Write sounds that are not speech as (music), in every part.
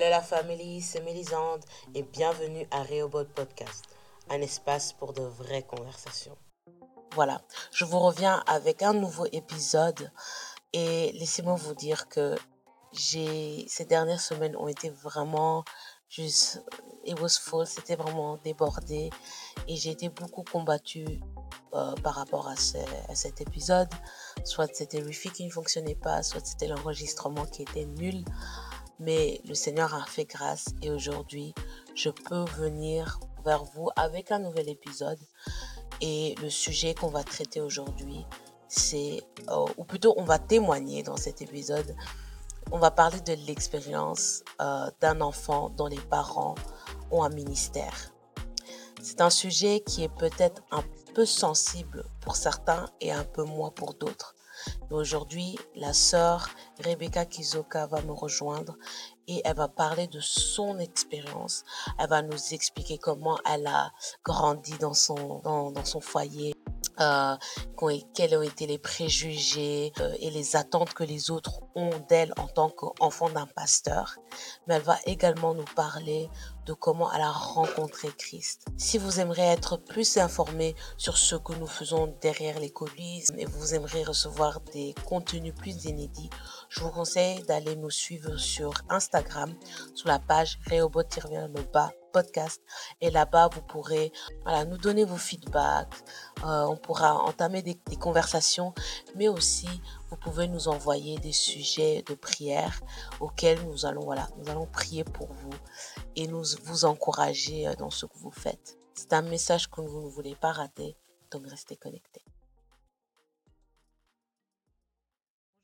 Hello la famille, c'est Mélisande et bienvenue à Reobot Podcast, un espace pour de vraies conversations. Voilà, je vous reviens avec un nouveau épisode et laissez-moi vous dire que j'ai ces dernières semaines ont été vraiment juste it was full, c'était vraiment débordé et j'ai été beaucoup combattue euh, par rapport à, à, cet épisode. Soit c'était Wifi qui ne fonctionnait pas, soit c'était l'enregistrement qui était nul. Mais le Seigneur a fait grâce et aujourd'hui, je peux venir vers vous avec un nouvel épisode. Et le sujet qu'on va traiter aujourd'hui, c'est, euh, ou plutôt on va témoigner dans cet épisode, on va parler de l'expérience euh, d'un enfant dont les parents ont un ministère. C'est un sujet qui est peut-être un peu sensible pour certains et un peu moins pour d'autres. Aujourd'hui, la sœur Rebecca Kizoka va me rejoindre et elle va parler de son expérience. Elle va nous expliquer comment elle a grandi dans son, dans, dans son foyer, euh, quels ont été les préjugés euh, et les attentes que les autres ont d'elle en tant qu'enfant d'un pasteur. Mais elle va également nous parler de comment elle a rencontré Christ. Si vous aimeriez être plus informé sur ce que nous faisons derrière les coulisses et vous aimeriez recevoir des contenus plus inédits, je vous conseille d'aller nous suivre sur Instagram sous la page Rehoboth le bas podcast. Et là-bas, vous pourrez voilà, nous donner vos feedbacks. Euh, on pourra entamer des, conversations, mais aussi vous pouvez nous envoyer des sujets de prière auxquels nous allons, voilà, nous allons prier pour vous et nous vous encourager euh, dans ce que vous faites. C'est un message que vous ne voulez pas rater, donc restez connectés.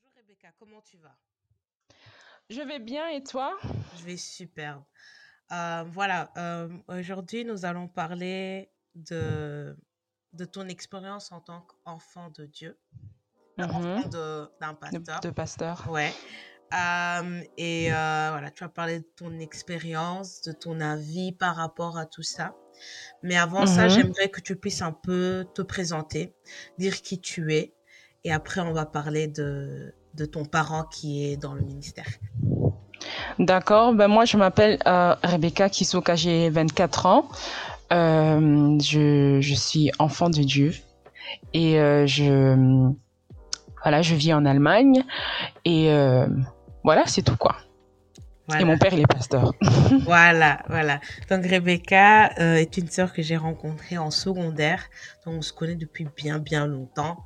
Bonjour Rebecca, comment tu vas? Je vais bien et toi? Je vais superbe. Euh, voilà, euh, aujourd'hui, nous allons parler de, de ton expérience en tant qu'enfant de Dieu, enfant d'un pasteur. De, pasteur. Ouais. Euh, et voilà, tu vas parler de ton expérience, de ton avis par rapport à tout ça. Mais avant ça, mmh j'aimerais que tu puisses un peu te présenter, dire qui tu es, et après, on va parler de, de ton parent qui est dans le ministère. D'accord. Ben moi, je m'appelle euh, Rebecca Kisoka, j'ai 24 ans. Euh, je, je, suis enfant de Dieu et euh, je voilà, je vis en Allemagne et voilà, c'est tout quoi. Et mon père, il est pasteur. (laughs) voilà, voilà. Donc Rebecca est une sœur que j'ai rencontrée en secondaire. Donc on se connaît depuis bien, bien longtemps.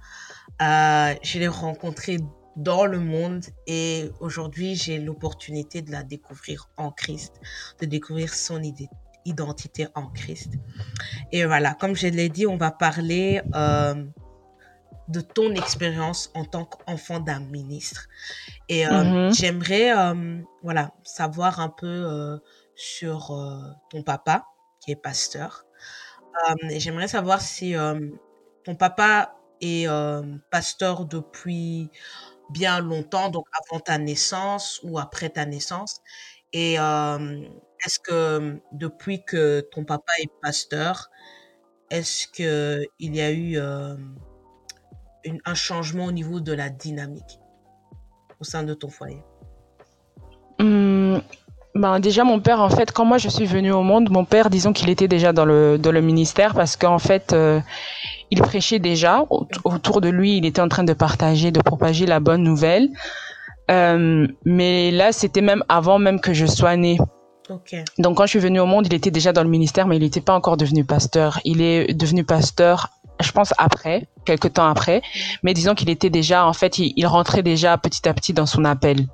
Je l'ai rencontrée dans le monde et aujourd'hui j'ai l'opportunité de la découvrir en Christ, de découvrir son identité en Christ. Et voilà, comme je l'ai dit, on va parler euh, de ton expérience en tant qu'enfant d'un ministre. Et euh, mm-hmm. j'aimerais euh, voilà, savoir un peu sur ton papa qui est pasteur. j'aimerais savoir si ton papa est pasteur depuis bien longtemps, donc avant ta naissance ou après ta naissance. Et est-ce que depuis que ton papa est pasteur, est-ce que il y a eu un changement au niveau de la dynamique au sein de ton foyer? Mmh, ben déjà mon père en fait quand moi je suis venue au monde, mon père disons qu'il était déjà dans le ministère parce qu'en fait il prêchait déjà. Autour de lui, il était en train de partager, de propager la bonne nouvelle. Euh, mais là, c'était même avant même que je sois née. Donc quand je suis venue au monde, il était déjà dans le ministère, mais il n'était pas encore devenu pasteur. Il est devenu pasteur, je pense après, quelques temps après. Mais disons qu'il était déjà, en fait, il, il, rentrait déjà petit à petit dans son appel.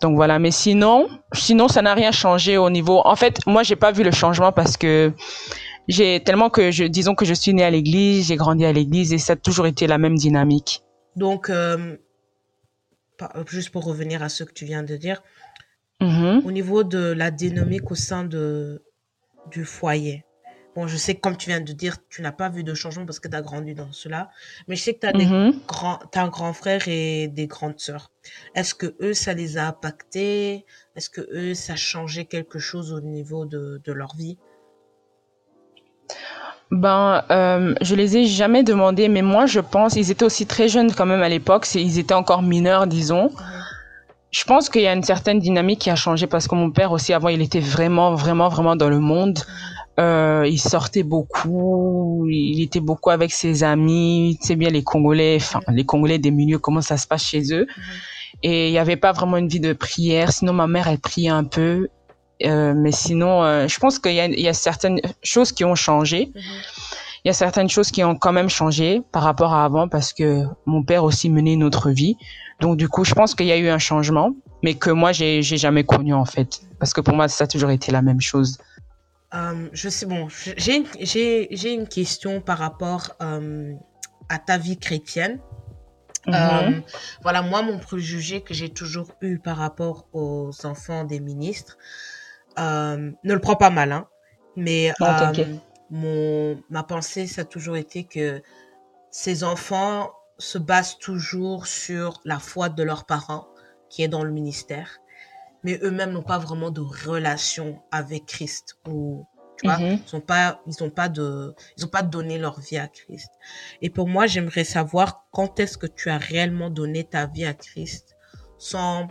Donc voilà. Mais sinon, sinon ça n'a rien changé au niveau. En fait, moi j'ai pas vu le changement parce que j'ai tellement que je, disons que je suis née à l'église, j'ai grandi à l'église et ça a toujours été la même dynamique. Donc, euh, juste pour revenir à ce que tu viens de dire, mm-hmm. au niveau de la dynamique au sein de, du foyer, bon, je sais que comme tu viens de dire, tu n'as pas vu de changement parce que tu as grandi dans cela, mais je sais que tu as, as, un grand frère et des grandes sœurs. Est-ce que eux, ça les a impactés? Est-ce que eux, ça a changé quelque chose au niveau de, de leur vie? Ben, euh, je les ai jamais demandé, mais moi, je pense, ils étaient aussi très jeunes quand même à l'époque. Ils étaient encore mineurs, disons. je pense qu'il y a une certaine dynamique qui a changé parce que mon père aussi avant il était vraiment vraiment vraiment dans le monde. Euh, il sortait beaucoup, il était beaucoup avec ses amis, tu sais bien les Congolais, enfin les Congolais des milieux comment ça se passe chez eux. Et il n'y avait pas vraiment une vie de prière. Sinon ma mère elle priait un peu, euh, mais sinon euh, je pense qu'il y a, il y a certaines choses qui ont changé. Il y a certaines choses qui ont quand même changé par rapport à avant parce que mon père aussi menait une autre vie. Donc du coup, je pense qu'il y a eu un changement, mais que moi j'ai jamais connu en fait, parce que pour moi ça a toujours été la même chose. Euh, je sais, bon, j'ai une, question par rapport à ta vie chrétienne. Mhm. Voilà, moi, mon préjugé que j'ai toujours eu par rapport aux enfants des ministres, ne le prends pas mal, hein, mais Non, euh, mon, ma pensée, ça a toujours été que ces enfants se basent toujours sur la foi de leurs parents, qui est dans le ministère, mais eux-mêmes n'ont pas vraiment de relation avec Christ ou tu vois, Mhm. ils ont pas, ils ont pas de, ils ont pas donné leur vie à Christ. Et pour moi, j'aimerais savoir quand est-ce que tu as réellement donné ta vie à Christ sans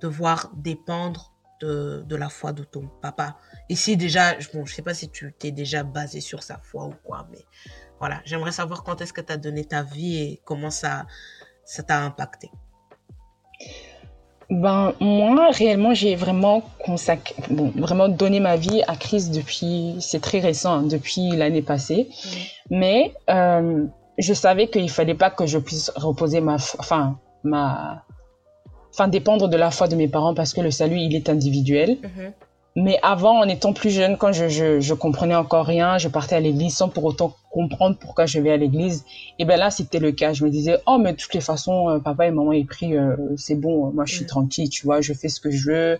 devoir dépendre de, de la foi de ton papa. Ici, déjà, je- bon, je sais pas si tu t'es déjà basé sur sa foi ou quoi, mais voilà, j'aimerais savoir quand est-ce que tu as donné ta vie et comment ça, ça t'a impacté. Ben moi réellement j'ai vraiment consacré, bon vraiment donné ma vie à Christ depuis, c'est très récent, hein, depuis l'année passée. Mais euh, je savais qu'il fallait pas que je puisse reposer ma, foi- enfin ma, enfin dépendre de la foi de mes parents parce que le salut il est individuel. Mhm. Mais avant, en étant plus jeune, quand je, je, je comprenais encore rien, je partais à l'église sans pour autant comprendre pourquoi je vais à l'église. Et ben là, c'était le cas. Je me disais, oh, mais de toutes les façons, euh, papa et maman, ils prient, euh, c'est bon, moi, je suis Mm. tranquille, tu vois, je fais ce que je veux.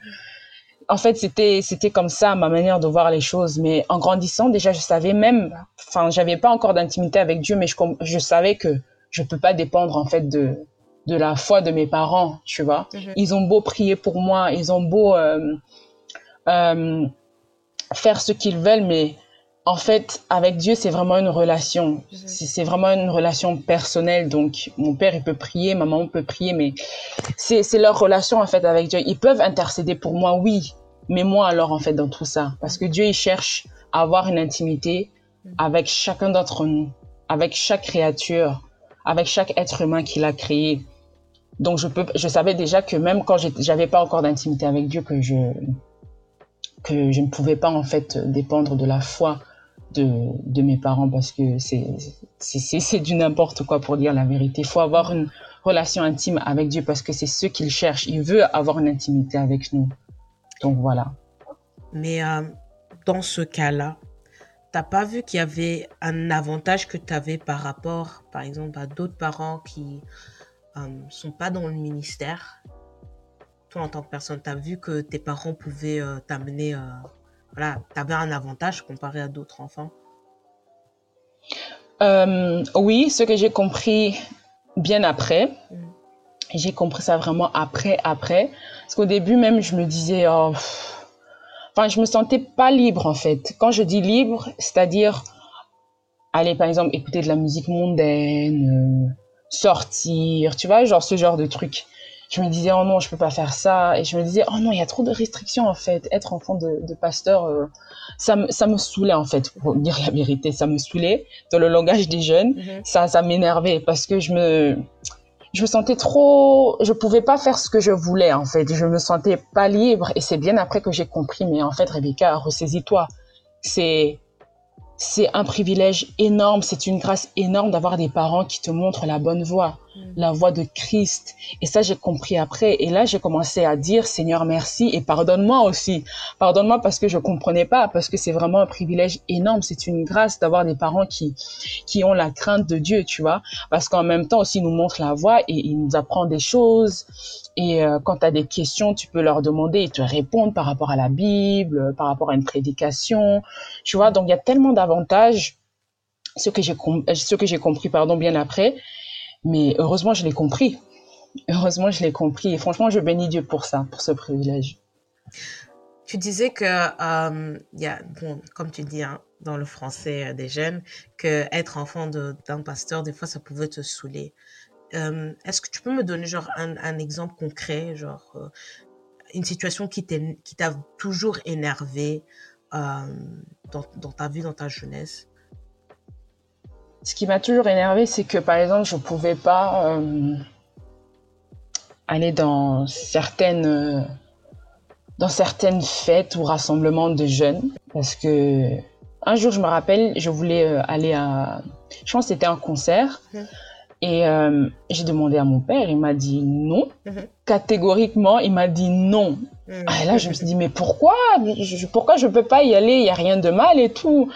En fait, c'était, c'était comme ça, ma manière de voir les choses. Mais en grandissant, déjà, je savais même, enfin, j'avais pas encore d'intimité avec Dieu, mais je, je savais que je peux pas dépendre, en fait, de, de la foi de mes parents, tu vois. Mhm. Ils ont beau prier pour moi, ils ont beau, euh, euh, faire ce qu'ils veulent, mais en fait, avec Dieu, c'est vraiment une relation. Mhm. C'est c'est vraiment une relation personnelle. Donc, mon père, il peut prier, ma maman peut prier, mais c'est c'est leur relation, en fait, avec Dieu. Ils peuvent intercéder pour moi, oui, mais moi, alors, en fait, dans tout ça. Parce que Dieu, il cherche à avoir une intimité avec chacun d'entre nous, avec chaque créature, avec chaque être humain qu'il a créé. Donc, je, peux, je savais déjà que même quand j'avais pas encore d'intimité avec Dieu, que je, que je ne pouvais pas en fait dépendre de la foi de, de mes parents parce que c'est c'est du n'importe quoi pour dire la vérité. Il faut avoir une relation intime avec Dieu parce que c'est ce qu'il cherche. Il veut avoir une intimité avec nous. Donc voilà. Mais euh, dans ce cas-là, t'as pas vu qu'il y avait un avantage que tu avais par rapport, par exemple, à d'autres parents qui euh, sont pas dans le ministère Toi, en tant que personne, t'as vu que tes parents pouvaient euh, t'amener... euh, voilà, t'avais un avantage comparé à d'autres enfants? Euh, oui, ce que j'ai compris bien après, Mm. j'ai compris ça vraiment après, après. Parce qu'au début même, je me disais, oh, pff. enfin, je me sentais pas libre en fait. Quand je dis libre, c'est-à-dire aller par exemple écouter de la musique mondaine, sortir, tu vois, genre ce genre de truc. Je me disais, oh non, je peux pas faire ça. Et je me disais, oh non, il y a trop de restrictions en fait. Être enfant de, de pasteur, euh, ça, me, ça me saoulait en fait, pour dire la vérité. Ça me saoulait dans le langage des jeunes ça, ça m'énervait parce que je me, je me sentais trop, je pouvais pas faire ce que je voulais en fait. Je me sentais pas libre et c'est bien après que j'ai compris. Mais en fait, Rebecca, ressaisis-toi. C'est, c'est un privilège énorme, c'est une grâce énorme d'avoir des parents qui te montrent la bonne voie. La voie de Christ. Et ça, j'ai compris après. Et là, j'ai commencé à dire, Seigneur, merci et pardonne-moi aussi. Pardonne-moi parce que je comprenais pas, parce que c'est vraiment un privilège énorme. C'est une grâce d'avoir des parents qui, qui ont la crainte de Dieu, tu vois. Parce qu'en même temps aussi, ils nous montrent la voie et ils nous apprennent des choses. Et euh, quand tu as des questions, tu peux leur demander, ils te répondent par rapport à la Bible, par rapport à une prédication, tu vois. Donc, il y a tellement d'avantages, ce que j'ai ce que j'ai compris, pardon, bien après. Mais heureusement, je l'ai compris. Heureusement, je l'ai compris. Et franchement, je bénis Dieu pour ça, pour ce privilège. Tu disais que, euh, bon, comme tu dis hein, dans le français euh, des jeunes, que être enfant d'un pasteur, des fois, ça pouvait te saouler. euh, est-ce que tu peux me donner genre un, exemple concret, genre une situation qui t'a toujours énervé dans, ta vie, dans ta jeunesse? Ce qui m'a toujours énervé, c'est que par exemple, je ne pouvais pas aller dans certaines, dans certaines fêtes ou rassemblements de jeunes parce que un jour, je me rappelle, je voulais aller à, je pense que c'était un concert. Mmh. Et euh, j'ai demandé à mon père, il m'a dit non. Mhm. Catégoriquement, il m'a dit non. Mhm. Et là, je me suis dit, mais pourquoi? Je, Pourquoi je ne peux pas y aller? Il n'y a rien de mal et tout.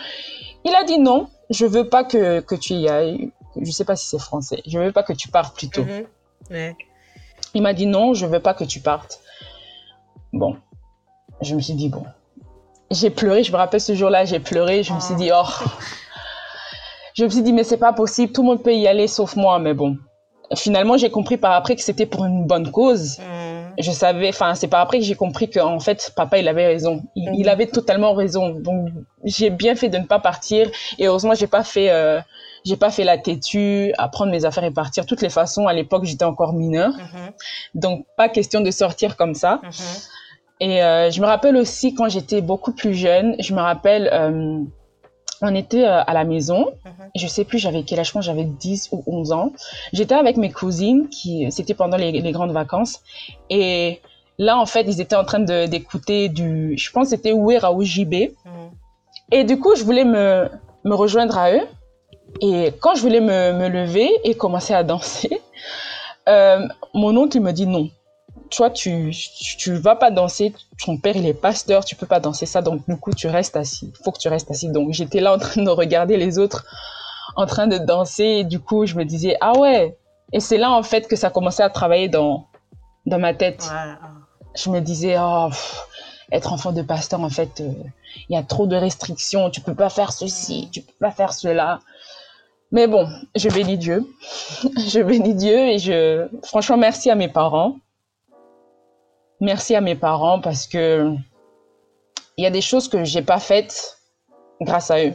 Il a dit non, je veux pas que, que tu y ailles. Je ne sais pas si c'est français. Je veux pas que tu partes plutôt. Mhm. Il m'a dit non, je veux pas que tu partes. Bon, je me suis dit, bon. J'ai pleuré, je me rappelle ce jour-là, j'ai pleuré. Je me suis dit, oh, je me suis dit, mais c'est pas possible, tout le monde peut y aller sauf moi, mais bon. Finalement, j'ai compris par après que c'était pour une bonne cause. Mm. Je savais, enfin, c'est par après que j'ai compris qu'en fait, papa, il avait raison. Il, mm. avait totalement raison. Donc, j'ai bien fait de ne pas partir. Et heureusement, j'ai pas fait, euh, j'ai pas fait la têtue à prendre mes affaires et partir. De toutes les façons, à l'époque, j'étais encore mineure. Mm-hmm. Donc, pas question de sortir comme ça. Mm-hmm. Et euh, je me rappelle aussi quand j'étais beaucoup plus jeune, je me rappelle, euh, on était euh, à la maison. Je mhm. Je sais plus, j'avais quel âge, je j'avais 10 ou 11 ans. J'étais avec mes cousines, qui c'était pendant les, grandes vacances. Et là, en fait, ils étaient en train d'écouter du, je pense c'était Oué JB. Mhm. Et du coup, je voulais me, me rejoindre à eux. Et quand je voulais me, me lever et commencer à danser, euh, mon oncle me dit non toi, tu, tu vas pas danser, ton père, il est pasteur, tu peux pas danser ça, donc du coup, tu restes assis. Il faut que tu restes assis. Donc, j'étais là en train de regarder les autres en train de danser, et du coup, je me disais, ah ouais. Et c'est là, en fait, que ça commençait à travailler dans, dans ma tête. Je me disais, oh, être enfant de pasteur, en fait, euh, il y a trop de restrictions, tu peux pas faire ceci, tu peux pas faire cela. Mais bon, je bénis Dieu. (laughs) je bénis Dieu et je, franchement, merci à mes parents merci à mes parents parce que il y a des choses que j'ai pas faites grâce à eux.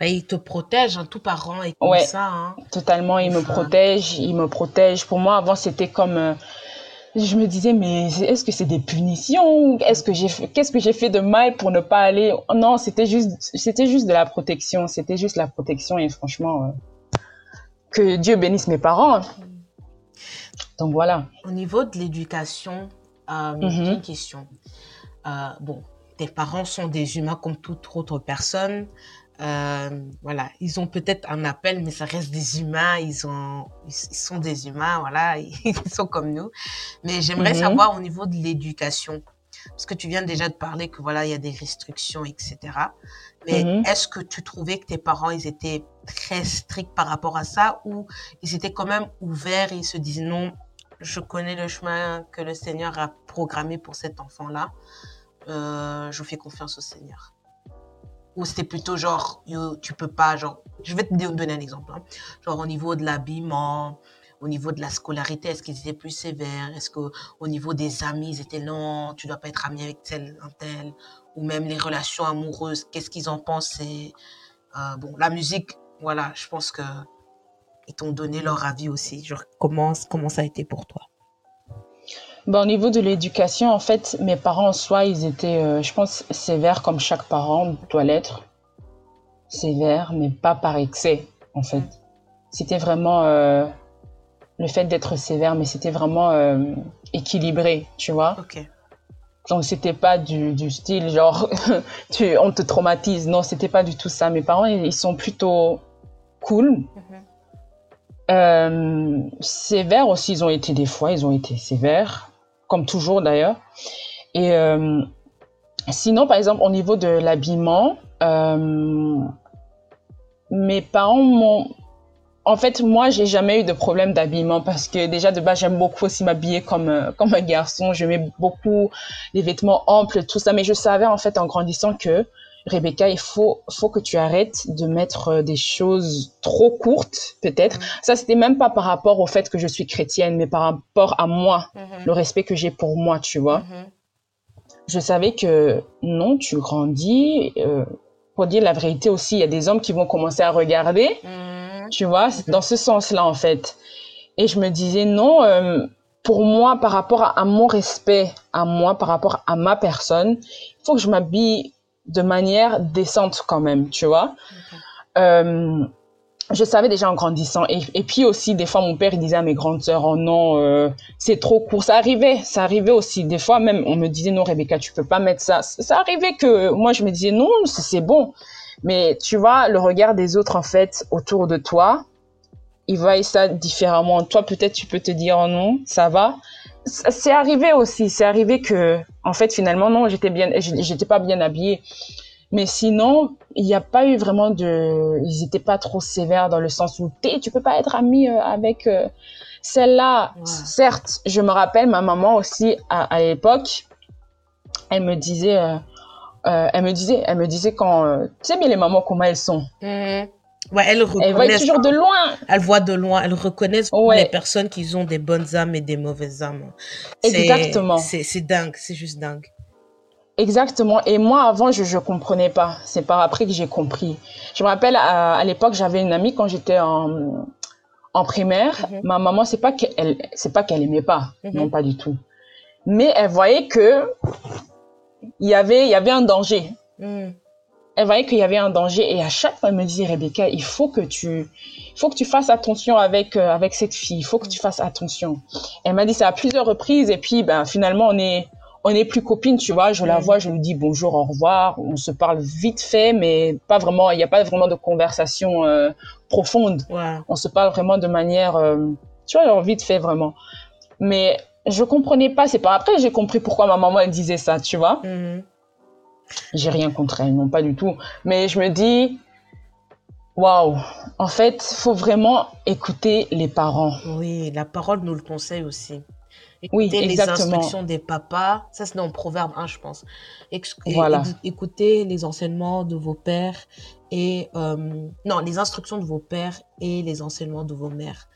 Bah, ils te protègent, hein, tout parent est comme ça. Hein. Totalement, ils me protègent, ils me protègent. Pour moi, avant, c'était comme, euh, je me disais, mais est-ce que c'est des punitions Est-ce que j'ai, qu'est-ce que j'ai fait de mal pour ne pas aller? Non, c'était juste, c'était juste de la protection. C'était juste la protection et franchement, euh, que Dieu bénisse mes parents. Donc voilà. Au niveau de l'éducation, euh, mhm. une question. Euh, bon, tes parents sont des humains comme toute autre personne. Euh, voilà, ils ont peut-être un appel, mais ça reste des humains. Ils ont, ils sont des humains, voilà, (laughs) ils sont comme nous. Mais j'aimerais mhm. savoir au niveau de l'éducation, parce que tu viens déjà de parler que voilà, il y a des restrictions, etc. Mais mhm. est-ce que tu trouvais que tes parents, ils étaient très stricts par rapport à ça ou ils étaient quand même ouverts et ils se disaient non, je connais le chemin que le Seigneur a programmé pour cet enfant-là. Euh, je fais confiance au Seigneur. Ou c'était plutôt genre, tu peux pas, genre, je vais te donner un exemple. Hein. Genre au niveau de l'habillement, au niveau de la scolarité, est-ce qu'ils étaient plus sévères? Est-ce qu'au niveau des amis, ils étaient non, tu dois pas être ami avec tel, un tel? Ou même les relations amoureuses, qu'est-ce qu'ils en pensaient? Euh, Bon, la musique, voilà, je pense que ils t'ont donné leur avis aussi. Genre, comment, comment ça a été pour toi? Ben, Au niveau de l'éducation, en fait, mes parents en soi, ils étaient, euh, je pense, sévères comme chaque parent doit l'être. Sévères, mais pas par excès, en fait. C'était vraiment euh, le fait d'être sévère, mais c'était vraiment euh, équilibré, tu vois? Ok. Donc c'était pas du, du, style genre (laughs) tu, on te traumatise. Non, c'était pas du tout ça. Mes parents, ils, sont plutôt cool. Mhm. Euh, sévères aussi, ils ont été des fois, ils ont été sévères, comme toujours d'ailleurs. Et euh, sinon, par exemple, au niveau de l'habillement, euh, mes parents m'ont... En fait, moi, j'ai jamais eu de problème d'habillement parce que déjà de base, j'aime beaucoup aussi m'habiller comme comme un garçon. Je mets beaucoup les vêtements amples, tout ça. Mais je savais en fait en grandissant que Rebecca, il faut, faut que tu arrêtes de mettre euh, des choses trop courtes, peut-être. Mm-hmm. Ça, c'était même pas par rapport au fait que je suis chrétienne, mais par rapport à moi, mm-hmm. le respect que j'ai pour moi, tu vois. Mm-hmm. Je savais que non, tu grandis. Euh, pour dire la vérité aussi, il y a des hommes qui vont commencer à regarder. tu vois, dans ce sens-là, en fait. Et je me disais, non, euh, pour moi, par rapport à, mon respect, à moi, par rapport à ma personne, il faut que je m'habille de manière décente quand même, tu vois. Euh, je savais déjà en grandissant. Et, et, puis aussi, des fois, mon père, il disait à mes grandes sœurs, oh non, euh, c'est trop court. Ça arrivait, ça arrivait aussi. Des fois, même, on me disait, non, Rebecca, tu peux pas mettre ça. Ça arrivait que moi, je me disais, non, c'est bon. Mais tu vois, le regard des autres, en fait, autour de toi, ils voient ça différemment. Toi, peut-être, tu peux te dire, oh non, ça va. C'est arrivé aussi. C'est arrivé que, en fait, finalement, non, j'étais bien, j'étais pas bien habillée. Mais sinon, il n'y a pas eu vraiment de, ils n'étaient pas trop sévères dans le sens où tu tu peux pas être ami euh, avec euh, celle-là. Certes, je me rappelle ma maman aussi à, l'époque, elle me disait, euh, elle me disait, elle me disait quand, tu sais bien les mamans comment elles sont. Mm-hmm. Ouais, elles reconnaissent. toujours de loin. Elles voient de loin. Elles reconnaissent les personnes qui ont des bonnes âmes et des mauvaises âmes. Exactement. C'est dingue. C'est juste dingue. Exactement. Et moi, avant, je ne comprenais pas. C'est par après que j'ai compris. Je me rappelle, à, l'époque, j'avais une amie quand j'étais en, en primaire. Mhm. Ma maman, c'est pas qu'elle, c'est pas qu'elle aimait pas. Mhm. Non, pas du tout. Mais elle voyait que il y avait, il y avait un danger. Mhm. Elle voyait qu'il y avait un danger et à chaque fois elle me disait Rebecca, il faut que tu, faut que tu fasses attention avec euh, avec cette fille. Il faut que tu fasses attention. Elle m'a dit ça à plusieurs reprises et puis ben finalement on est on n'est plus copines, tu vois. Je la vois, je lui dis bonjour, au revoir. On se parle vite fait, mais pas vraiment. Il n'y a pas vraiment de conversation euh, profonde. On se parle vraiment de manière, euh, tu vois, vite fait vraiment. Mais je comprenais pas. C'est pas après j'ai compris pourquoi ma maman elle disait ça, tu vois. Mhm. J'ai rien contre elle, non pas du tout. Mais je me dis, waouh. En fait, faut vraiment écouter les parents. Oui, la parole nous le conseille aussi. Écoutez oui, les instructions des papas. Ça, c'est dans le Proverbe 1, je pense. voilà. Écoutez les enseignements de vos pères et... Euh, non, les instructions de vos pères et les enseignements de vos mères.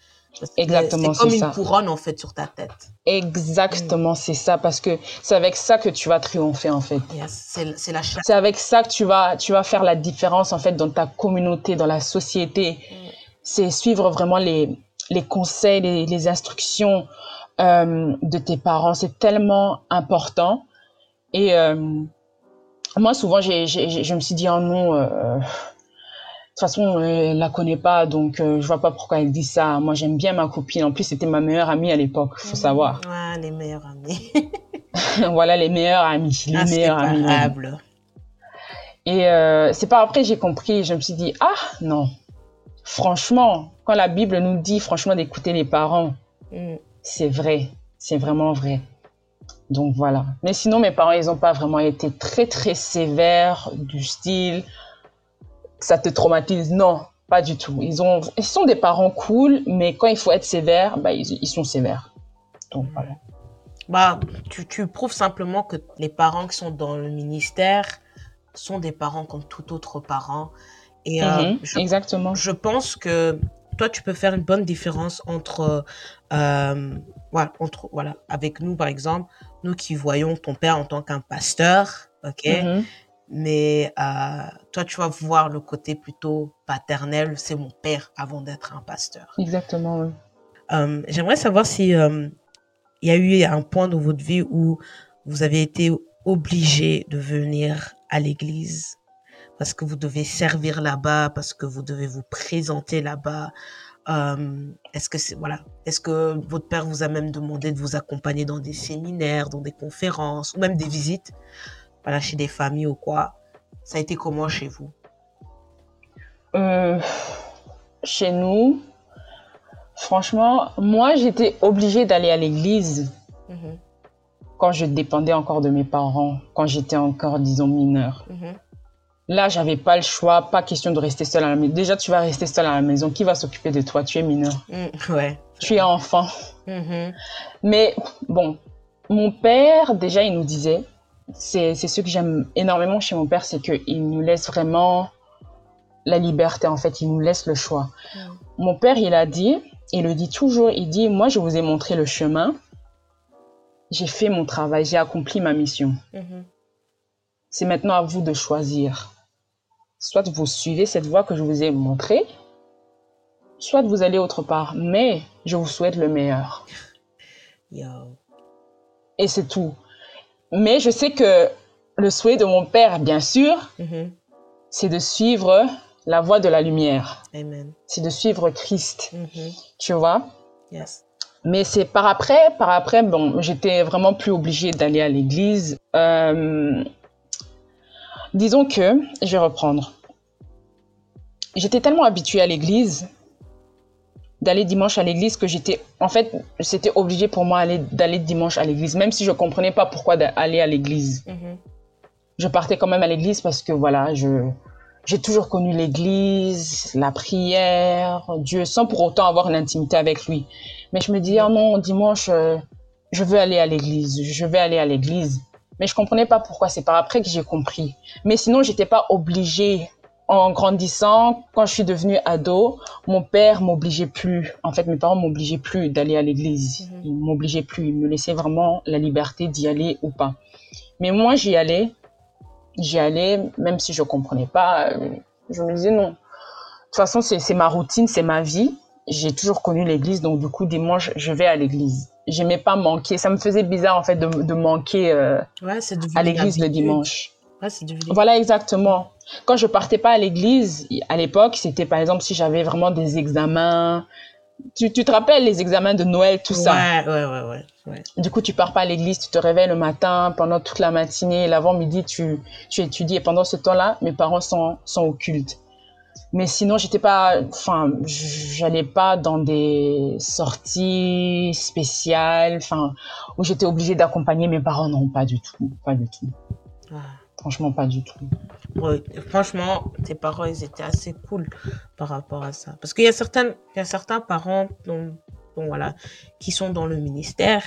Exactement, c'est comme une couronne en fait sur ta tête. Exactement, c'est ça parce que c'est avec ça que tu vas triompher en fait. c'est la C'est avec ça que tu vas tu vas faire la différence en fait dans ta communauté, dans la société. Mm. C'est suivre vraiment les les conseils, les, les instructions euh, de tes parents. C'est tellement important. Et euh, moi, souvent, j'ai, je me suis dit, oh non, euh, toute façon, elle la connaît pas, donc euh, je vois pas pourquoi elle dit ça. Moi, j'aime bien ma copine. En plus, c'était ma meilleure amie à l'époque, faut mmh. savoir. Ouais, les meilleures amies. (laughs) voilà, les meilleures amies. Les ah, meilleures amies. Et euh, c'est pas après j'ai compris, je me suis dit, ah non, franchement, quand la Bible nous dit franchement d'écouter les parents, mmh c'est vrai, c'est vraiment vrai. Donc voilà. Mais sinon, mes parents, ils n'ont pas vraiment été très, très sévères du style, ça te traumatise? Non, pas du tout. Ils, ont, ils sont des parents cool, mais quand il faut être sévère, bah, ils, sont sévères. Donc voilà. Bah, tu, tu prouves simplement que les parents qui sont dans le ministère sont des parents comme tout autre parent. Et euh, mhm, exactement. Je pense que toi, tu peux faire une bonne différence entre, euh, voilà, entre, voilà, avec nous, par exemple, nous qui voyons ton père en tant qu'un pasteur, ok, mm-hmm. Mais euh, toi, tu vas voir le côté plutôt paternel, c'est mon père avant d'être un pasteur. Exactement, oui. Euh, j'aimerais savoir si il y a eu un point dans votre vie où vous avez été obligé de venir à l'église parce que vous devez servir là-bas, parce que vous devez vous présenter là-bas. Euh, est-ce que c'est voilà, est-ce que votre père vous a même demandé de vous accompagner dans des séminaires, dans des conférences ou même des visites, voilà, chez des familles ou quoi Ça a été comment chez vous? Euh, Chez nous, franchement, moi j'étais obligée d'aller à l'église mhm. quand je dépendais encore de mes parents, quand j'étais encore disons mineure. Mhm. Là, j'avais pas le choix, pas question de rester seule à la maison. Déjà, tu vas rester seule à la maison. Qui va s'occuper de toi? Tu es mineur. Mm, ouais. Tu es enfant. Mm-hmm. Mais bon, mon père, déjà, il nous disait, c'est ce que j'aime énormément chez mon père, c'est qu'il nous laisse vraiment la liberté, en fait. Il nous laisse le choix. Mon père, il a dit, il le dit toujours, il dit, moi, je vous ai montré le chemin. J'ai fait mon travail, j'ai accompli ma mission. Mm-hmm. C'est maintenant à vous de choisir soit vous suivez cette voie que je vous ai montrée, soit vous allez autre part, mais je vous souhaite le meilleur. Yo. Et c'est tout. Mais je sais que le souhait de mon père, bien sûr, Mhm. c'est de suivre la voie de la lumière. Amen. C'est de suivre Christ, Mhm. tu vois? Yes. Mais c'est par après, par après, bon, j'étais vraiment plus obligée d'aller à l'église. Euh, disons que, je vais reprendre. J'étais tellement habituée à l'église, d'aller dimanche à l'église, que j'étais, en fait, c'était obligé pour moi aller- d'aller dimanche à l'église, même si je comprenais pas pourquoi d'aller à l'église. Mhm. Je partais quand même à l'église parce que voilà, je, j'ai toujours connu l'église, la prière, Dieu, sans pour autant avoir une intimité avec lui. Mais je me disais, oh non, dimanche, euh, je veux aller à l'église, je vais aller à l'église. Mais je comprenais pas pourquoi, c'est par après que j'ai compris. Mais sinon, j'étais pas obligée. En grandissant, quand je suis devenue ado, mon père m'obligeait plus. En fait, mes parents m'obligeaient plus d'aller à l'église. Mhm. Ils m'obligeaient plus. Ils me laissaient vraiment la liberté d'y aller ou pas. Mais moi, j'y allais. J'y allais, même si je comprenais pas. euh, Je me disais non. De toute façon, c'est ma routine, c'est ma vie. J'ai toujours connu l'église, donc du coup, dimanche, je vais à l'église. J'aimais pas manquer. Ça me faisait bizarre, en fait, de, de manquer euh, Ouais, à l'église le dimanche. Ouais, c'est devenu. Voilà, exactement. Quand je partais pas à l'église, à l'époque, c'était par exemple si j'avais vraiment des examens. Tu, tu te rappelles les examens de Noël, tout ça? Ouais, ouais, ouais, ouais. Du coup, tu pars pas à l'église, tu te réveilles le matin, pendant toute la matinée, l'avant-midi, tu, tu étudies. Et pendant ce temps-là, mes parents sont, sont au culte. Mais sinon, j'étais pas, enfin, j'allais pas dans des sorties spéciales, enfin, où j'étais obligée d'accompagner mes parents. Non, pas du tout, pas du tout. Franchement, pas du tout. Ouais, franchement, tes parents, ils étaient assez cool par rapport à ça. Parce qu'il y a certaines, il y a certains parents, dont, dont voilà, qui sont dans le ministère.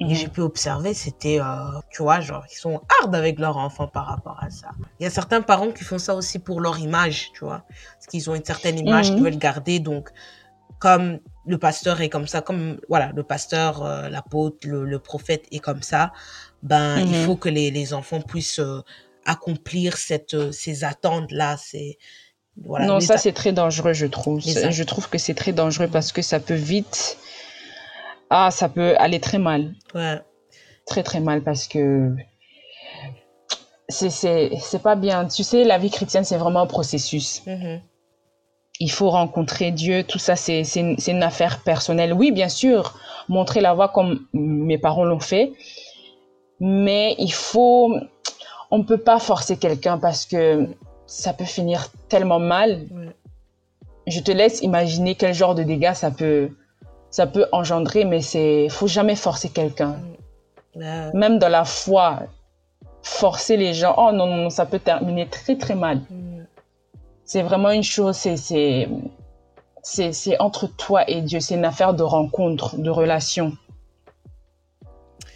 Et Mhm. j'ai pu observer, c'était, euh, tu vois, genre, ils sont hard avec leur enfant par rapport à ça. Il y a certains parents qui font ça aussi pour leur image, tu vois. Parce qu'ils ont une certaine image Mhm. qu'ils veulent garder. Donc, comme le pasteur est comme ça, comme, voilà, le pasteur, euh, l'apôtre, le, le prophète est comme ça, ben, il Mhm. faut que les, les enfants puissent euh, accomplir cette, euh, ces attentes-là. C'est, voilà. non, ça c'est très dangereux, je trouve. Je trouve que c'est très dangereux parce que ça peut vite, ah, ça peut aller très mal, ouais. très très mal parce que c'est pas bien. Tu sais, la vie chrétienne c'est vraiment un processus. Mhm. Il faut rencontrer Dieu, tout ça c'est une, c'est une affaire personnelle. Oui, bien sûr, montrer la voie comme mes parents l'ont fait, mais il faut, on peut pas forcer quelqu'un parce que ça peut finir tellement mal. Ouais. je te laisse imaginer quel genre de dégâts ça peut, ça peut engendrer, mais c'est, faut jamais forcer quelqu'un. Ouais. Même dans la foi, forcer les gens, oh non, non, ça peut terminer très, très mal. C'est vraiment une chose, c'est, c'est, c'est, c'est entre toi et Dieu, c'est une affaire de rencontre, de relation.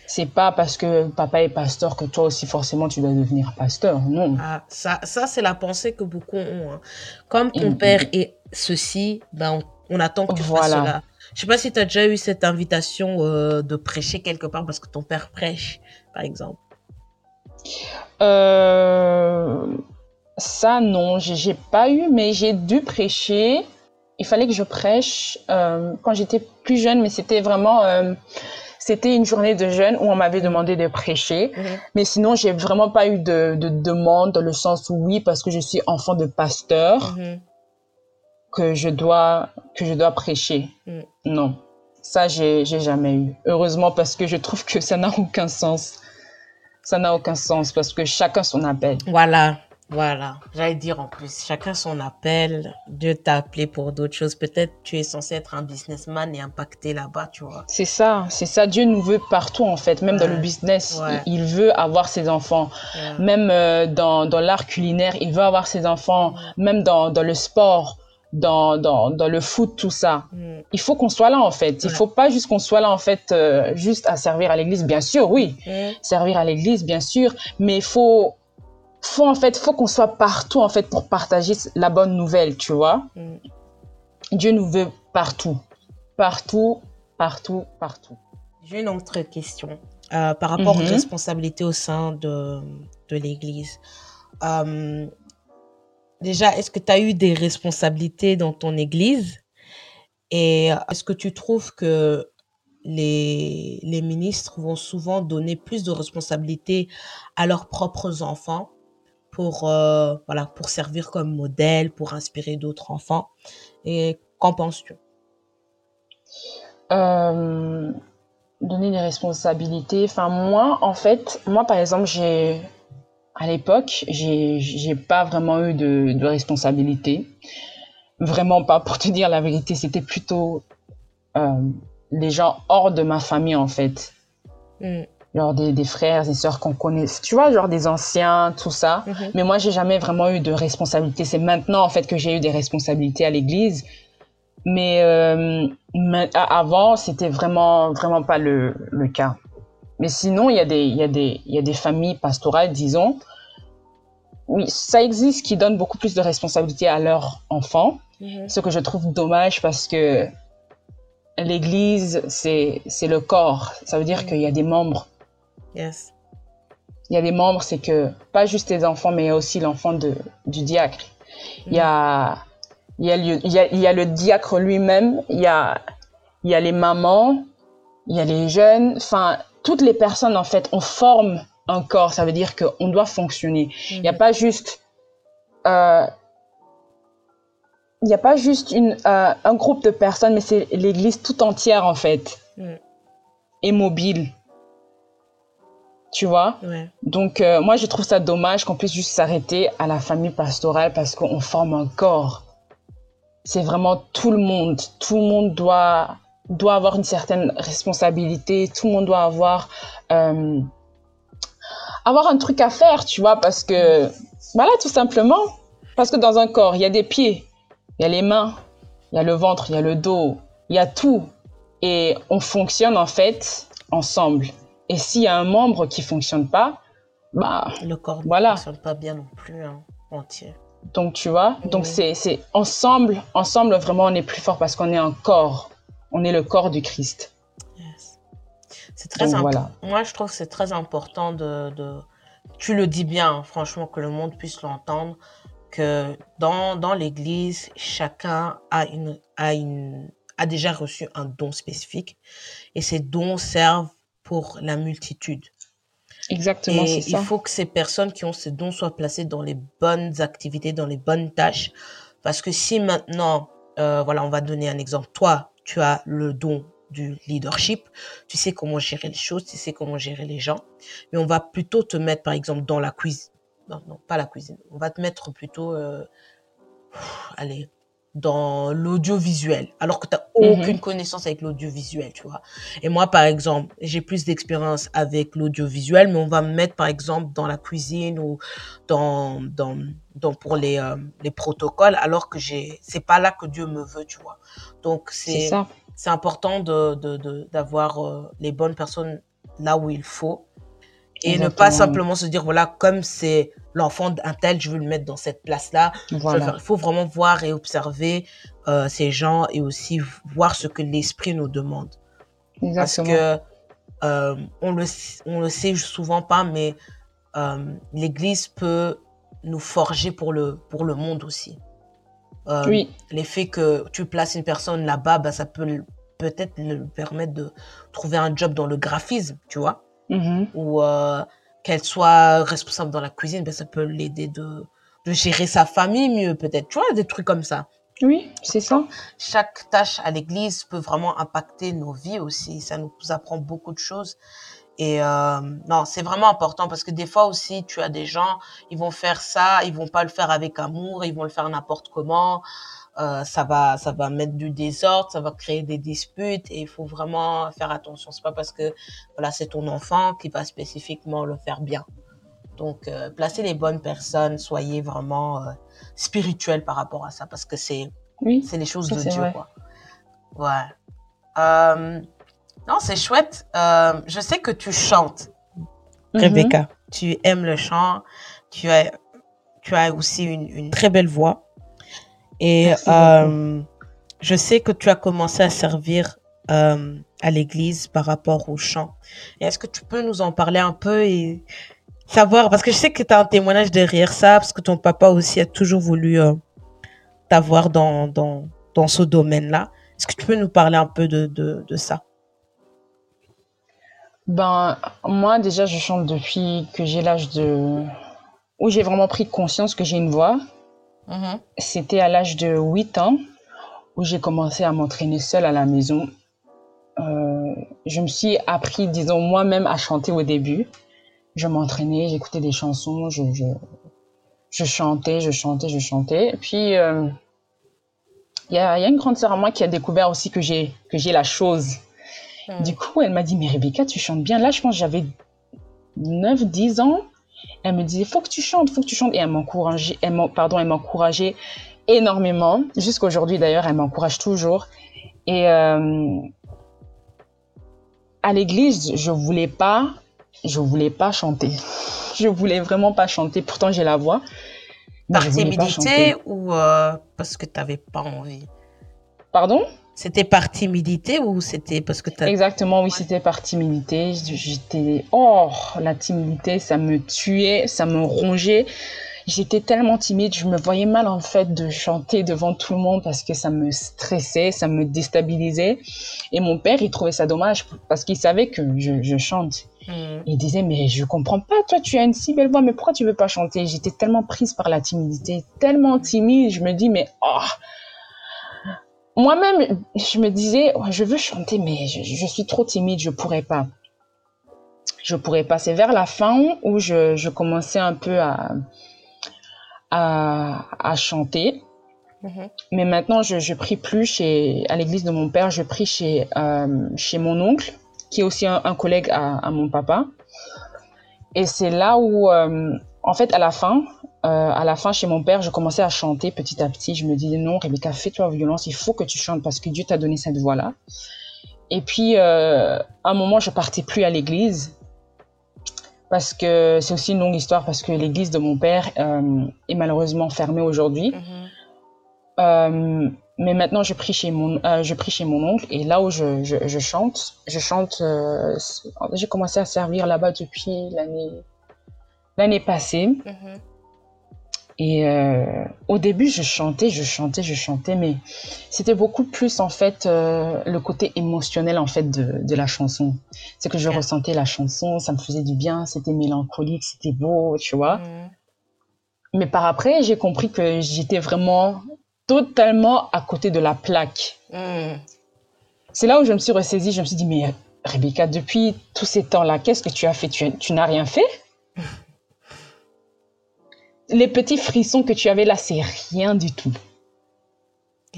C'est pas parce que papa est pasteur que toi aussi forcément tu dois devenir pasteur, non. Ah, ça, ça c'est la pensée que beaucoup ont. hein. Comme ton Mhm. père est ceci, ben on, on attend que tu fasses Voilà. cela. Je sais pas si tu as déjà eu cette invitation euh, de prêcher quelque part parce que ton père prêche, par exemple. Euh, ça, non, j'ai pas eu, mais j'ai dû prêcher. Il fallait que je prêche euh, quand j'étais plus jeune, mais c'était vraiment, c'était une journée de jeûne où on m'avait demandé de prêcher. Mais sinon, j'ai vraiment pas eu de, de demande dans le sens où oui, parce que je suis enfant de pasteur, Mhm. que je dois que je dois prêcher. Mm. Non, ça j'ai j'ai jamais eu. Heureusement parce que je trouve que ça n'a aucun sens. Ça n'a aucun sens parce que chacun son appel. Voilà, voilà. J'allais dire en plus, chacun son appel. Dieu t'a appelé pour d'autres choses. Peut-être tu es censé être un businessman et impacter là-bas, tu vois. C'est ça, c'est ça. Dieu nous veut partout en fait, même dans le business. Ouais. Il, veut avoir ses enfants. Ouais. Même euh, dans, dans l'art culinaire, il veut avoir ses enfants. Même dans, dans le sport, dans, dans, dans le foot, tout ça. Mhm. Il faut qu'on soit là en fait. Il Ouais. faut pas juste qu'on soit là en fait, euh, juste à servir à l'église. Bien sûr, oui, servir à l'église, bien sûr. Mais il faut, faut en fait, faut qu'on soit partout en fait pour partager la bonne nouvelle, tu vois. Mhm. Dieu nous veut partout, partout, partout, partout. J'ai une autre question euh, par rapport aux Mhm. responsabilités au sein de, de l'Église. Euh, déjà, est-ce que tu as eu des responsabilités dans ton Église? Et est-ce que tu trouves que les, les ministres vont souvent donner plus de responsabilités à leurs propres enfants? Pour, euh, voilà, pour servir comme modèle, pour inspirer d'autres enfants Et qu'en penses-tu? Euh, donner des responsabilités. Enfin, moi, en fait, moi, par exemple, j'ai, à l'époque, j'ai, j'ai pas vraiment eu de, de responsabilité. Vraiment pas, pour te dire la vérité, c'était plutôt euh, les gens hors de ma famille, en fait. Mm. Genre des, des frères, des sœurs qu'on connaît, tu vois, genre des anciens, tout ça. Mhm. Mais moi, j'ai jamais vraiment eu de responsabilité. C'est maintenant, en fait, que j'ai eu des responsabilités à l'église. Mais euh, avant, c'était vraiment, vraiment pas le, le cas. Mais sinon, il y, a des, y a des, il y a des familles pastorales, disons. Oui, ça existe qui donnent beaucoup plus de responsabilités à leurs enfants. Mhm. Ce que je trouve dommage parce que l'église, c'est c'est le corps. Ça veut dire Mhm. qu'il y a des membres. Yes. Il y a des membres, c'est que pas juste les enfants, mais il y a aussi l'enfant de, du diacre. Il y a, il y a, le, il y a, il y a le diacre lui-même, il y a, il y a les mamans, il y a les jeunes, enfin, toutes les personnes, en fait, on forme un corps. Ça veut dire qu'on doit fonctionner. Il n'y a Mhm. pas juste, euh, il n'y a pas juste une, euh, un groupe de personnes, mais c'est l'église tout entière, en fait, Mhm. et mobile. Tu vois? Ouais. Donc, euh, moi, je trouve ça dommage qu'on puisse juste s'arrêter à la famille pastorale parce qu'on forme un corps. C'est vraiment tout le monde. Tout le monde doit, doit avoir une certaine responsabilité. Tout le monde doit avoir, euh, avoir un truc à faire, tu vois, parce que, voilà, tout simplement. Parce que dans un corps, il y a des pieds, il y a les mains, il y a le ventre, il y a le dos, il y a tout. Et on fonctionne, en fait, ensemble. Et s'il y a un membre qui fonctionne pas, bah, Le corps Voilà. ne fonctionne pas bien non plus, hein, entier. donc tu vois, donc c'est, c'est ensemble, ensemble vraiment on est plus fort parce qu'on est un corps. On est le corps du Christ. Yes. C'est très Donc important. voilà. Moi, je trouve que c'est très important de, de- Tu le dis bien, hein, franchement, que le monde puisse l'entendre, que dans, dans l'Église, chacun a, une, a, une, a déjà reçu un don spécifique et ces dons servent pour la multitude. Exactement, Et il ça. faut que ces personnes qui ont ces dons soient placées dans les bonnes activités, dans les bonnes tâches. Parce que si maintenant, euh, voilà, on va donner un exemple. Toi, tu as le don du leadership, tu sais comment gérer les choses, tu sais comment gérer les gens, mais on va plutôt te mettre, par exemple, dans la cuisine. Non, non, pas la cuisine. On va te mettre plutôt, euh, allez, dans l'audiovisuel, alors que tu n'as Mhm. aucune connaissance avec l'audiovisuel, tu vois. Et moi, par exemple, j'ai plus d'expérience avec l'audiovisuel, mais on va me mettre, par exemple, dans la cuisine ou dans, dans, dans pour les, euh, les protocoles, alors que j'ai, c'est pas là que Dieu me veut, tu vois. Donc, C'est c'est, important de, de, de- d'avoir euh, les bonnes personnes là où il faut et ne pas simplement se dire, voilà, comme c'est l'enfant d'un tel, je veux le mettre dans cette place-là. Voilà. Il faut vraiment voir et observer euh, ces gens et aussi voir ce que l'esprit nous demande. Parce Exactement. que euh, on le on le sait souvent pas, mais euh, l'Église peut nous forger pour le pour le monde aussi. Euh, Oui, L'effet que tu places une personne là-bas, bah, ça peut peut-être lui permettre de trouver un job dans le graphisme, tu vois, Mhm. ou euh, qu'elle soit responsable dans la cuisine, bah, ça peut l'aider de de gérer sa famille mieux peut-être, tu vois, des trucs comme ça oui, c'est ça. chaque tâche à l'église peut vraiment impacter nos vies aussi. Ça nous apprend beaucoup de choses. Et euh, non, c'est vraiment important parce que des fois aussi, tu as des gens, ils vont faire ça, ils vont pas le faire avec amour, ils vont le faire n'importe comment. Euh, ça va, ça va mettre du désordre, ça va créer des disputes et il faut vraiment faire attention. C'est pas parce que voilà, c'est ton enfant qui va spécifiquement le faire bien. Donc, euh, placez les bonnes personnes, soyez vraiment euh, spirituel par rapport à ça parce que c'est Oui, c'est les choses de Dieu, vrai. quoi. Ouais. Euh, non, c'est chouette. Euh, je sais que tu chantes, Mhm. Rebecca. Tu aimes le chant. Tu as, tu as aussi une, une très belle voix. Et euh, je sais que tu as commencé à servir euh, à l'église par rapport au chant. Est-ce que tu peux nous en parler un peu et savoir, parce que je sais que tu as un témoignage derrière ça, parce que ton papa aussi a toujours voulu euh, t'avoir dans, dans, dans ce domaine-là. Est-ce que tu peux nous parler un peu de, de, de ça? Ben, moi, déjà, je chante depuis que j'ai l'âge de... où j'ai vraiment pris conscience que j'ai une voix. Mhm. C'était à l'âge de 8 ans où j'ai commencé à m'entraîner seule à la maison. Euh, je me suis appris, disons, moi-même à chanter au début. Je m'entraînais, j'écoutais des chansons, je, je, je chantais, je chantais, je chantais. Et puis, euh, il y, a, y a une grande sœur à moi qui a découvert aussi que j'ai que j'ai la chose. Du coup, elle m'a dit, mais Rebecca, tu chantes bien. Là, je pense que j'avais 9, 10 ans. Elle me disait, faut que tu chantes, faut que tu chantes. Et elle m'encourageait, elle pardon, elle m'encourageait énormément. Jusqu'aujourd'hui, d'ailleurs, elle m'encourage toujours. Et euh, à l'église, je voulais pas, je voulais pas chanter. (laughs) Je voulais vraiment pas chanter. Pourtant, j'ai la voix. Par timidité ou euh, parce que tu n'avais pas envie? Pardon? C'était par timidité ou c'était parce que tu. Exactement, oui, c'était par timidité. J'étais, oh, la timidité, ça me tuait, ça me rongeait. J'étais tellement timide, je me voyais mal en fait de chanter devant tout le monde parce que ça me stressait, ça me déstabilisait. Et mon père, il trouvait ça dommage parce qu'il savait que je, je chante. Mhm. Il disait, mais je comprends pas, toi, tu as une si belle voix, mais pourquoi tu veux pas chanter? J'étais tellement prise par la timidité, tellement timide, je me dis, mais oh, moi-même, je me disais, je veux chanter, mais je, je suis trop timide, je pourrais pas. Je pourrais pas. C'est vers la fin où je, je commençais un peu à, à, à chanter. Mhm. Mais maintenant, je, je prie plus chez, à l'église de mon père, je prie chez, euh, chez mon oncle, qui est aussi un, un collègue à, à mon papa. Et c'est là où, euh, en fait, à la fin, euh, à la fin, chez mon père, je commençais à chanter petit à petit. Je me disais, non, Rebecca, fais-toi violence, il faut que tu chantes parce que Dieu t'a donné cette voix-là. Et puis, euh, à un moment, je partais plus à l'église parce que c'est aussi une longue histoire parce que l'église de mon père euh, est malheureusement fermée aujourd'hui. Mhm. Mais maintenant, je prie chez mon, je prie chez mon oncle et là où je, je, je chante, je chante. j'ai commencé à servir là-bas depuis l'année l'année passée. Mhm. Et euh, au début, je chantais, je chantais, je chantais, mais c'était beaucoup plus en fait euh, le côté émotionnel en fait de, de la chanson. C'est que je ressentais la chanson, ça me faisait du bien, c'était mélancolique, c'était beau, tu vois. Mhm. Mais par après, j'ai compris que j'étais vraiment totalement à côté de la plaque. Mhm. C'est là où je me suis ressaisie, je me suis dit, mais Rebecca, depuis tous ces temps-là, qu'est-ce que tu as fait? Tu, tu n'as rien fait? Les petits frissons que tu avais là, c'est rien du tout.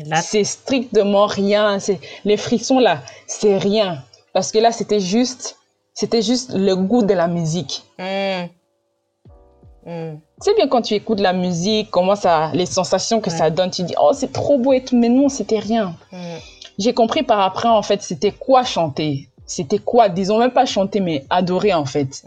Là, C'est strictement rien. C'est les frissons là, c'est rien. Parce que là, c'était juste, c'était juste le goût de la musique. Tu sais bien quand tu écoutes la musique, comment ça, les sensations que ça donne, tu dis oh c'est trop beau et tout, mais non c'était rien. Mhm. J'ai compris par après en fait c'était quoi chanter, c'était quoi, disons même pas chanter mais adorer en fait.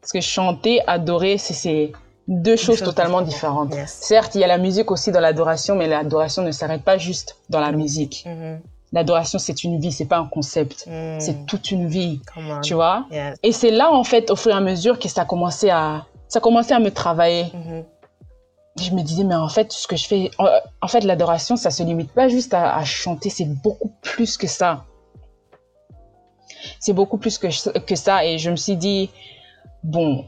Parce que chanter, adorer, c'est deux choses chose totalement différente. différentes. Yes. Certes, il y a la musique aussi dans l'adoration, mais l'adoration ne s'arrête pas juste dans la musique. Mhm. L'adoration c'est une vie, c'est pas un concept, Mhm. c'est toute une vie, tu vois? Yes. Et c'est là en fait au fur et à mesure que ça commençait à, ça commençait à me travailler. Mhm. je me disais, mais en fait, ce que je fais, en, en fait, l'adoration, ça se limite pas juste à, à chanter, c'est beaucoup plus que ça. C'est beaucoup plus que, que ça. Et je me suis dit, bon,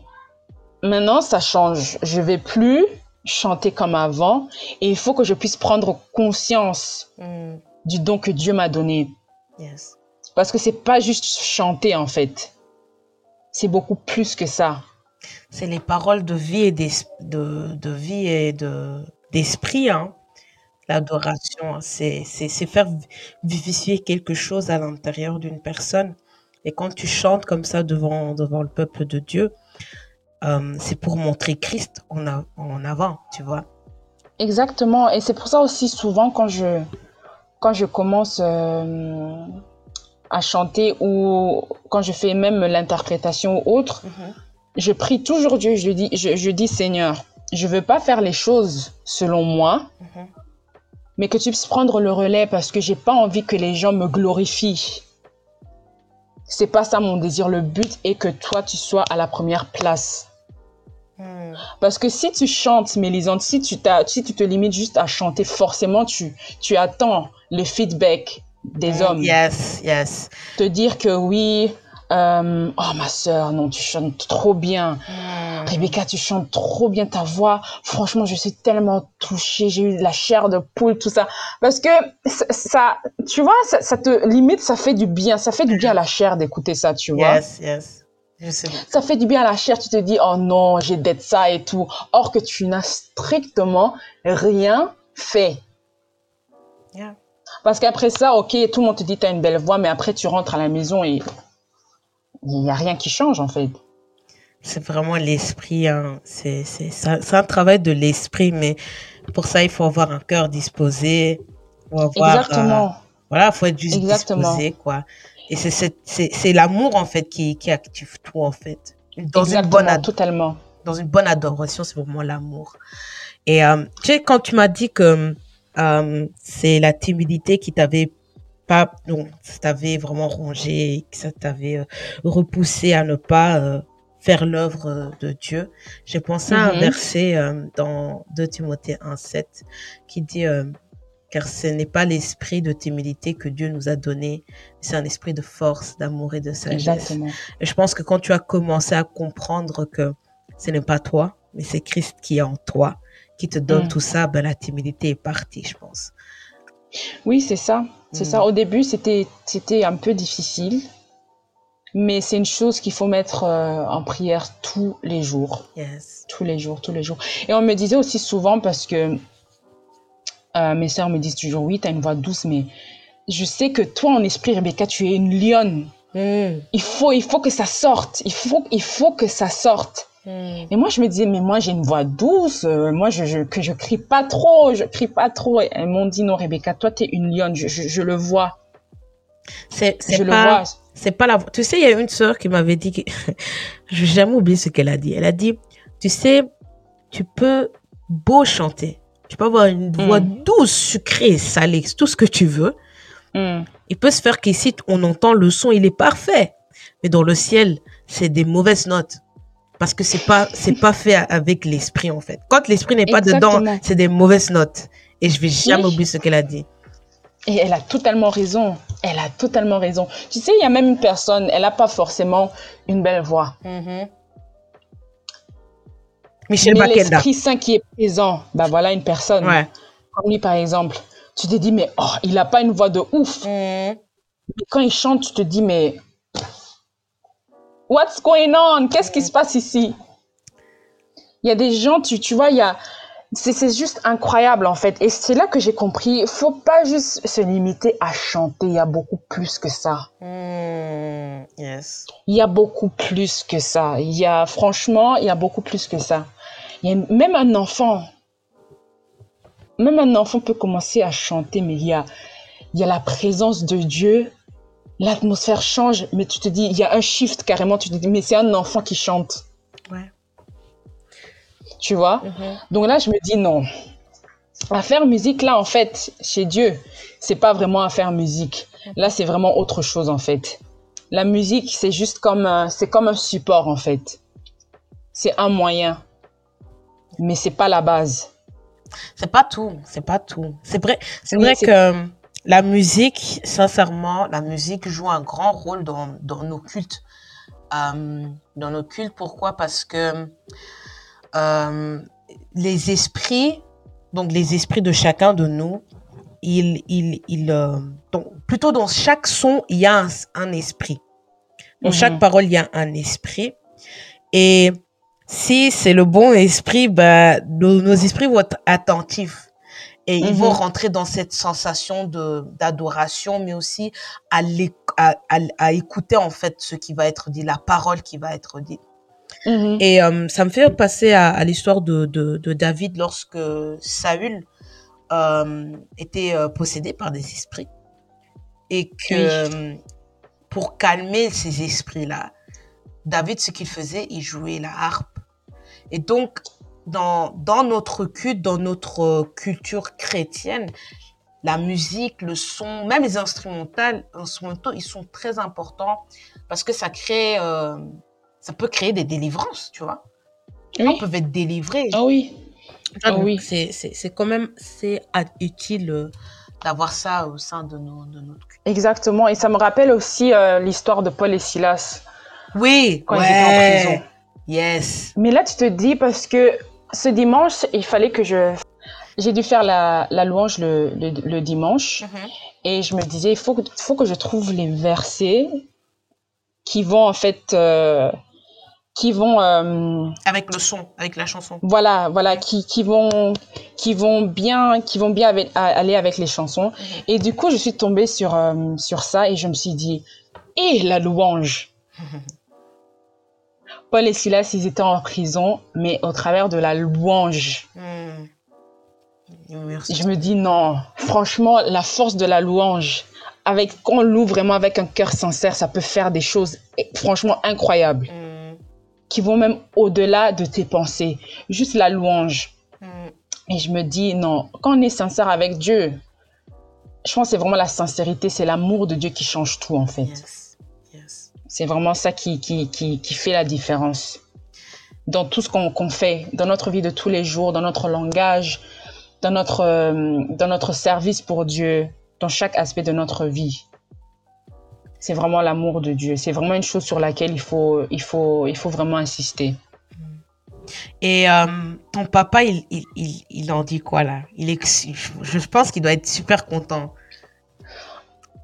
maintenant, ça change. Je vais plus chanter comme avant et il faut que je puisse prendre conscience Mhm. du don que Dieu m'a donné. Yes. Parce que c'est pas juste chanter, en fait. C'est beaucoup plus que ça. C'est les paroles de vie et de, de vie et de d'esprit, hein. L'adoration, c'est c'est c'est faire vivifier quelque chose à l'intérieur d'une personne. Et quand tu chantes comme ça devant devant le peuple de Dieu, euh, c'est pour montrer Christ en, a- en avant, tu vois. Exactement. Et c'est pour ça aussi souvent quand je, quand je commence euh, à chanter ou quand je fais même l'interprétation ou autre, je prie toujours Dieu. Je dis, je, je dis Seigneur, je veux pas faire les choses selon moi, Mhm. mais que tu puisses prendre le relais parce que j'ai pas envie que les gens me glorifient. C'est pas ça mon désir. Le but est que toi tu sois à la première place. Hmm. Parce que si tu chantes, Mélisande, si tu, si tu te limites juste à chanter, forcément, tu, tu attends le feedback des hmm. hommes. Yes, yes. Te dire que oui, euh, oh ma soeur, non, tu chantes trop bien. Hmm. Rebecca, tu chantes trop bien ta voix. Franchement, je suis tellement touchée. J'ai eu de la chair de poule, tout ça. Parce que ça, tu vois, ça, te limite, ça fait du bien. Ça fait du bien à la chair d'écouter ça, tu vois. Yes, yes. Ça fait du bien à la chair. Tu te dis, oh non, j'ai d'être ça et tout. Or que tu n'as strictement rien fait. Parce qu'après ça, ok, tout le monde te dit, tu as une belle voix, mais après, tu rentres à la maison et il n'y a rien qui change en fait. C'est vraiment l'esprit, hein. c'est un travail de l'esprit, mais pour ça, il faut avoir un cœur disposé. Exactement. Euh, voilà, il faut être juste disposé, quoi. Et c'est l'amour, en fait, qui, qui, active tout, en fait. Dans une bonne totalement. Dans une bonne adoration, c'est vraiment l'amour. Et euh, tu sais, quand tu m'as dit que euh, c'est la timidité qui t'avait pas, donc, ça t'avait vraiment rongé, que ça t'avait euh, repoussé à ne pas faire l'œuvre de Dieu. J'ai pensé à un mm-hmm. verset dans 2 Timothée 1,7 qui dit Car ce n'est pas l'esprit de timidité que Dieu nous a donné, c'est un esprit de force, d'amour et de sagesse. Et je pense que quand tu as commencé à comprendre que ce n'est pas toi, mais c'est Christ qui est en toi, qui te donne mm. tout ça, ben, la timidité est partie, je pense. Oui, c'est ça. C'est ça. Mm. Au début, c'était, c'était un peu difficile, mais c'est une chose qu'il faut mettre euh, en prière tous les jours. Yes. Tous les jours, tous les jours. Et on me disait aussi souvent, parce que euh, mes soeurs me disent toujours, oui, tu as une voix douce, mais je sais que toi, en esprit, Rebecca, tu es une lionne. Mm. Il, faut, il faut que ça sorte. Il faut, il faut que ça sorte. Hmm. Et moi, je me disais, mais moi, j'ai une voix douce. Euh, moi, je, je, que je crie pas trop. Je crie pas trop. Et elles m'ont dit, non, Rebecca, toi, tu es une lionne. Je, je, le vois. C'est, c'est pas, c'est pas la Tu sais, il y a une sœur qui m'avait dit, que... (laughs) je vais jamais oublier ce qu'elle a dit. Elle a dit, tu sais, tu peux beau chanter. Tu peux avoir une voix hmm. douce, sucrée, salée, tout ce que tu veux. Hmm. Il peut se faire qu'ici, on entend le son, il est parfait. Mais dans le ciel, c'est des mauvaises notes parce que c'est pas c'est pas fait avec l'esprit en fait. Quand l'esprit n'est pas dedans, c'est des mauvaises notes. Et je vais jamais oublier ce qu'elle a dit. Et elle a totalement raison. Elle a totalement raison. Tu sais, il y a même une personne, elle n'a pas forcément une belle voix. Mm-hmm. Michel mais l'Esprit Saint qui est présent, bah voilà une personne. Comme lui par exemple. Tu te dis mais oh, il n'a pas une voix de ouf. Mm-hmm. Mais quand il chante, tu te dis mais What's going on? Qu'est-ce qui se passe ici? Il y a des gens, tu, tu vois, il y a, c'est juste incroyable en fait. Et c'est là que j'ai compris, il faut pas juste se limiter à chanter, il y a beaucoup plus que ça. Hmm, yes. Il y a beaucoup plus que ça. Il y a, franchement, il y a beaucoup plus que ça. Même un enfant, même un enfant peut commencer à chanter, mais il y a, il y a la présence de Dieu l'atmosphère change, mais tu te dis, il y a un shift carrément, tu te dis, mais c'est un enfant qui chante. Ouais. Tu vois? Mm-hmm. Donc là, je me dis, non. À faire musique, là, en fait, chez Dieu, c'est pas vraiment à faire musique. Là, c'est vraiment autre chose, en fait. La musique, c'est juste comme, c'est comme un support, en fait. C'est un moyen. Mais c'est pas la base. C'est pas tout, c'est pas tout. C'est vrai, c'est vrai que la musique, sincèrement, la musique joue un grand rôle dans, dans nos cultes. Euh, dans nos cultes, pourquoi? Parce que euh, les esprits, donc les esprits de chacun de nous, il, il, il, euh, donc, plutôt dans chaque son, il y a un, esprit. Dans chaque mhm. parole, il y a un esprit. Et si c'est le bon esprit, bah, nos, nos esprits vont être attentifs et ils vont mhm. rentrer dans cette sensation de d'adoration, mais aussi à, à, à, écouter en fait ce qui va être dit, la parole qui va être dite. Mhm. Et euh, ça me fait passer à, l'histoire de, de, de, David lorsque Saül euh, était euh, possédé par des esprits. Et que pour calmer ces esprits-là, David, ce qu'il faisait, il jouait la harpe. Et donc, dans, dans notre culte, dans notre euh, culture chrétienne, la musique, le son, même les instrumentales, instrumentaux, ils sont très importants parce que ça crée, euh, ça peut créer des délivrances, tu vois. Les gens peuvent être délivrés. Ah oui. Ah, oui. C'est quand même c'est utile euh, d'avoir ça au sein de, nos, de notre Exactement. Et ça me rappelle aussi euh, l'histoire de Paul et Silas. Oui. Quand ils étaient en prison. Yes. Mais là, tu te dis, parce que ce dimanche, il fallait que je... J'ai dû faire la, la louange le, le, dimanche. Mm-hmm. Et je me disais, il faut que, faut que je trouve les versets qui vont en fait... Euh, qui vont euh, avec le son avec la chanson voilà voilà qui, qui vont qui vont bien qui vont bien avec, aller avec les chansons mm-hmm. et du coup je suis tombée sur euh, sur ça et je me suis dit et la louange? (laughs) Paul et Silas, ils étaient en prison, mais au travers de la louange. Hmm. Je me dis non, franchement, la force de la louange, avec quand on loue vraiment avec un cœur sincère, ça peut faire des choses franchement incroyables, hmm. qui vont même au-delà de tes pensées. Juste la louange. Hmm. Et je me dis non, quand on est sincère avec Dieu, je pense que c'est vraiment la sincérité, c'est l'amour de Dieu qui change tout en fait. C'est vraiment ça qui, qui, qui, fait la différence dans tout ce qu'on fait, dans notre vie de tous les jours, dans notre langage, dans notre, euh, dans notre service pour Dieu, dans chaque aspect de notre vie. C'est vraiment l'amour de Dieu. C'est vraiment une chose sur laquelle il faut, il faut, il faut vraiment insister. Et euh, ton papa, il, il, il, en dit quoi là? Il est, Je pense qu'il doit être super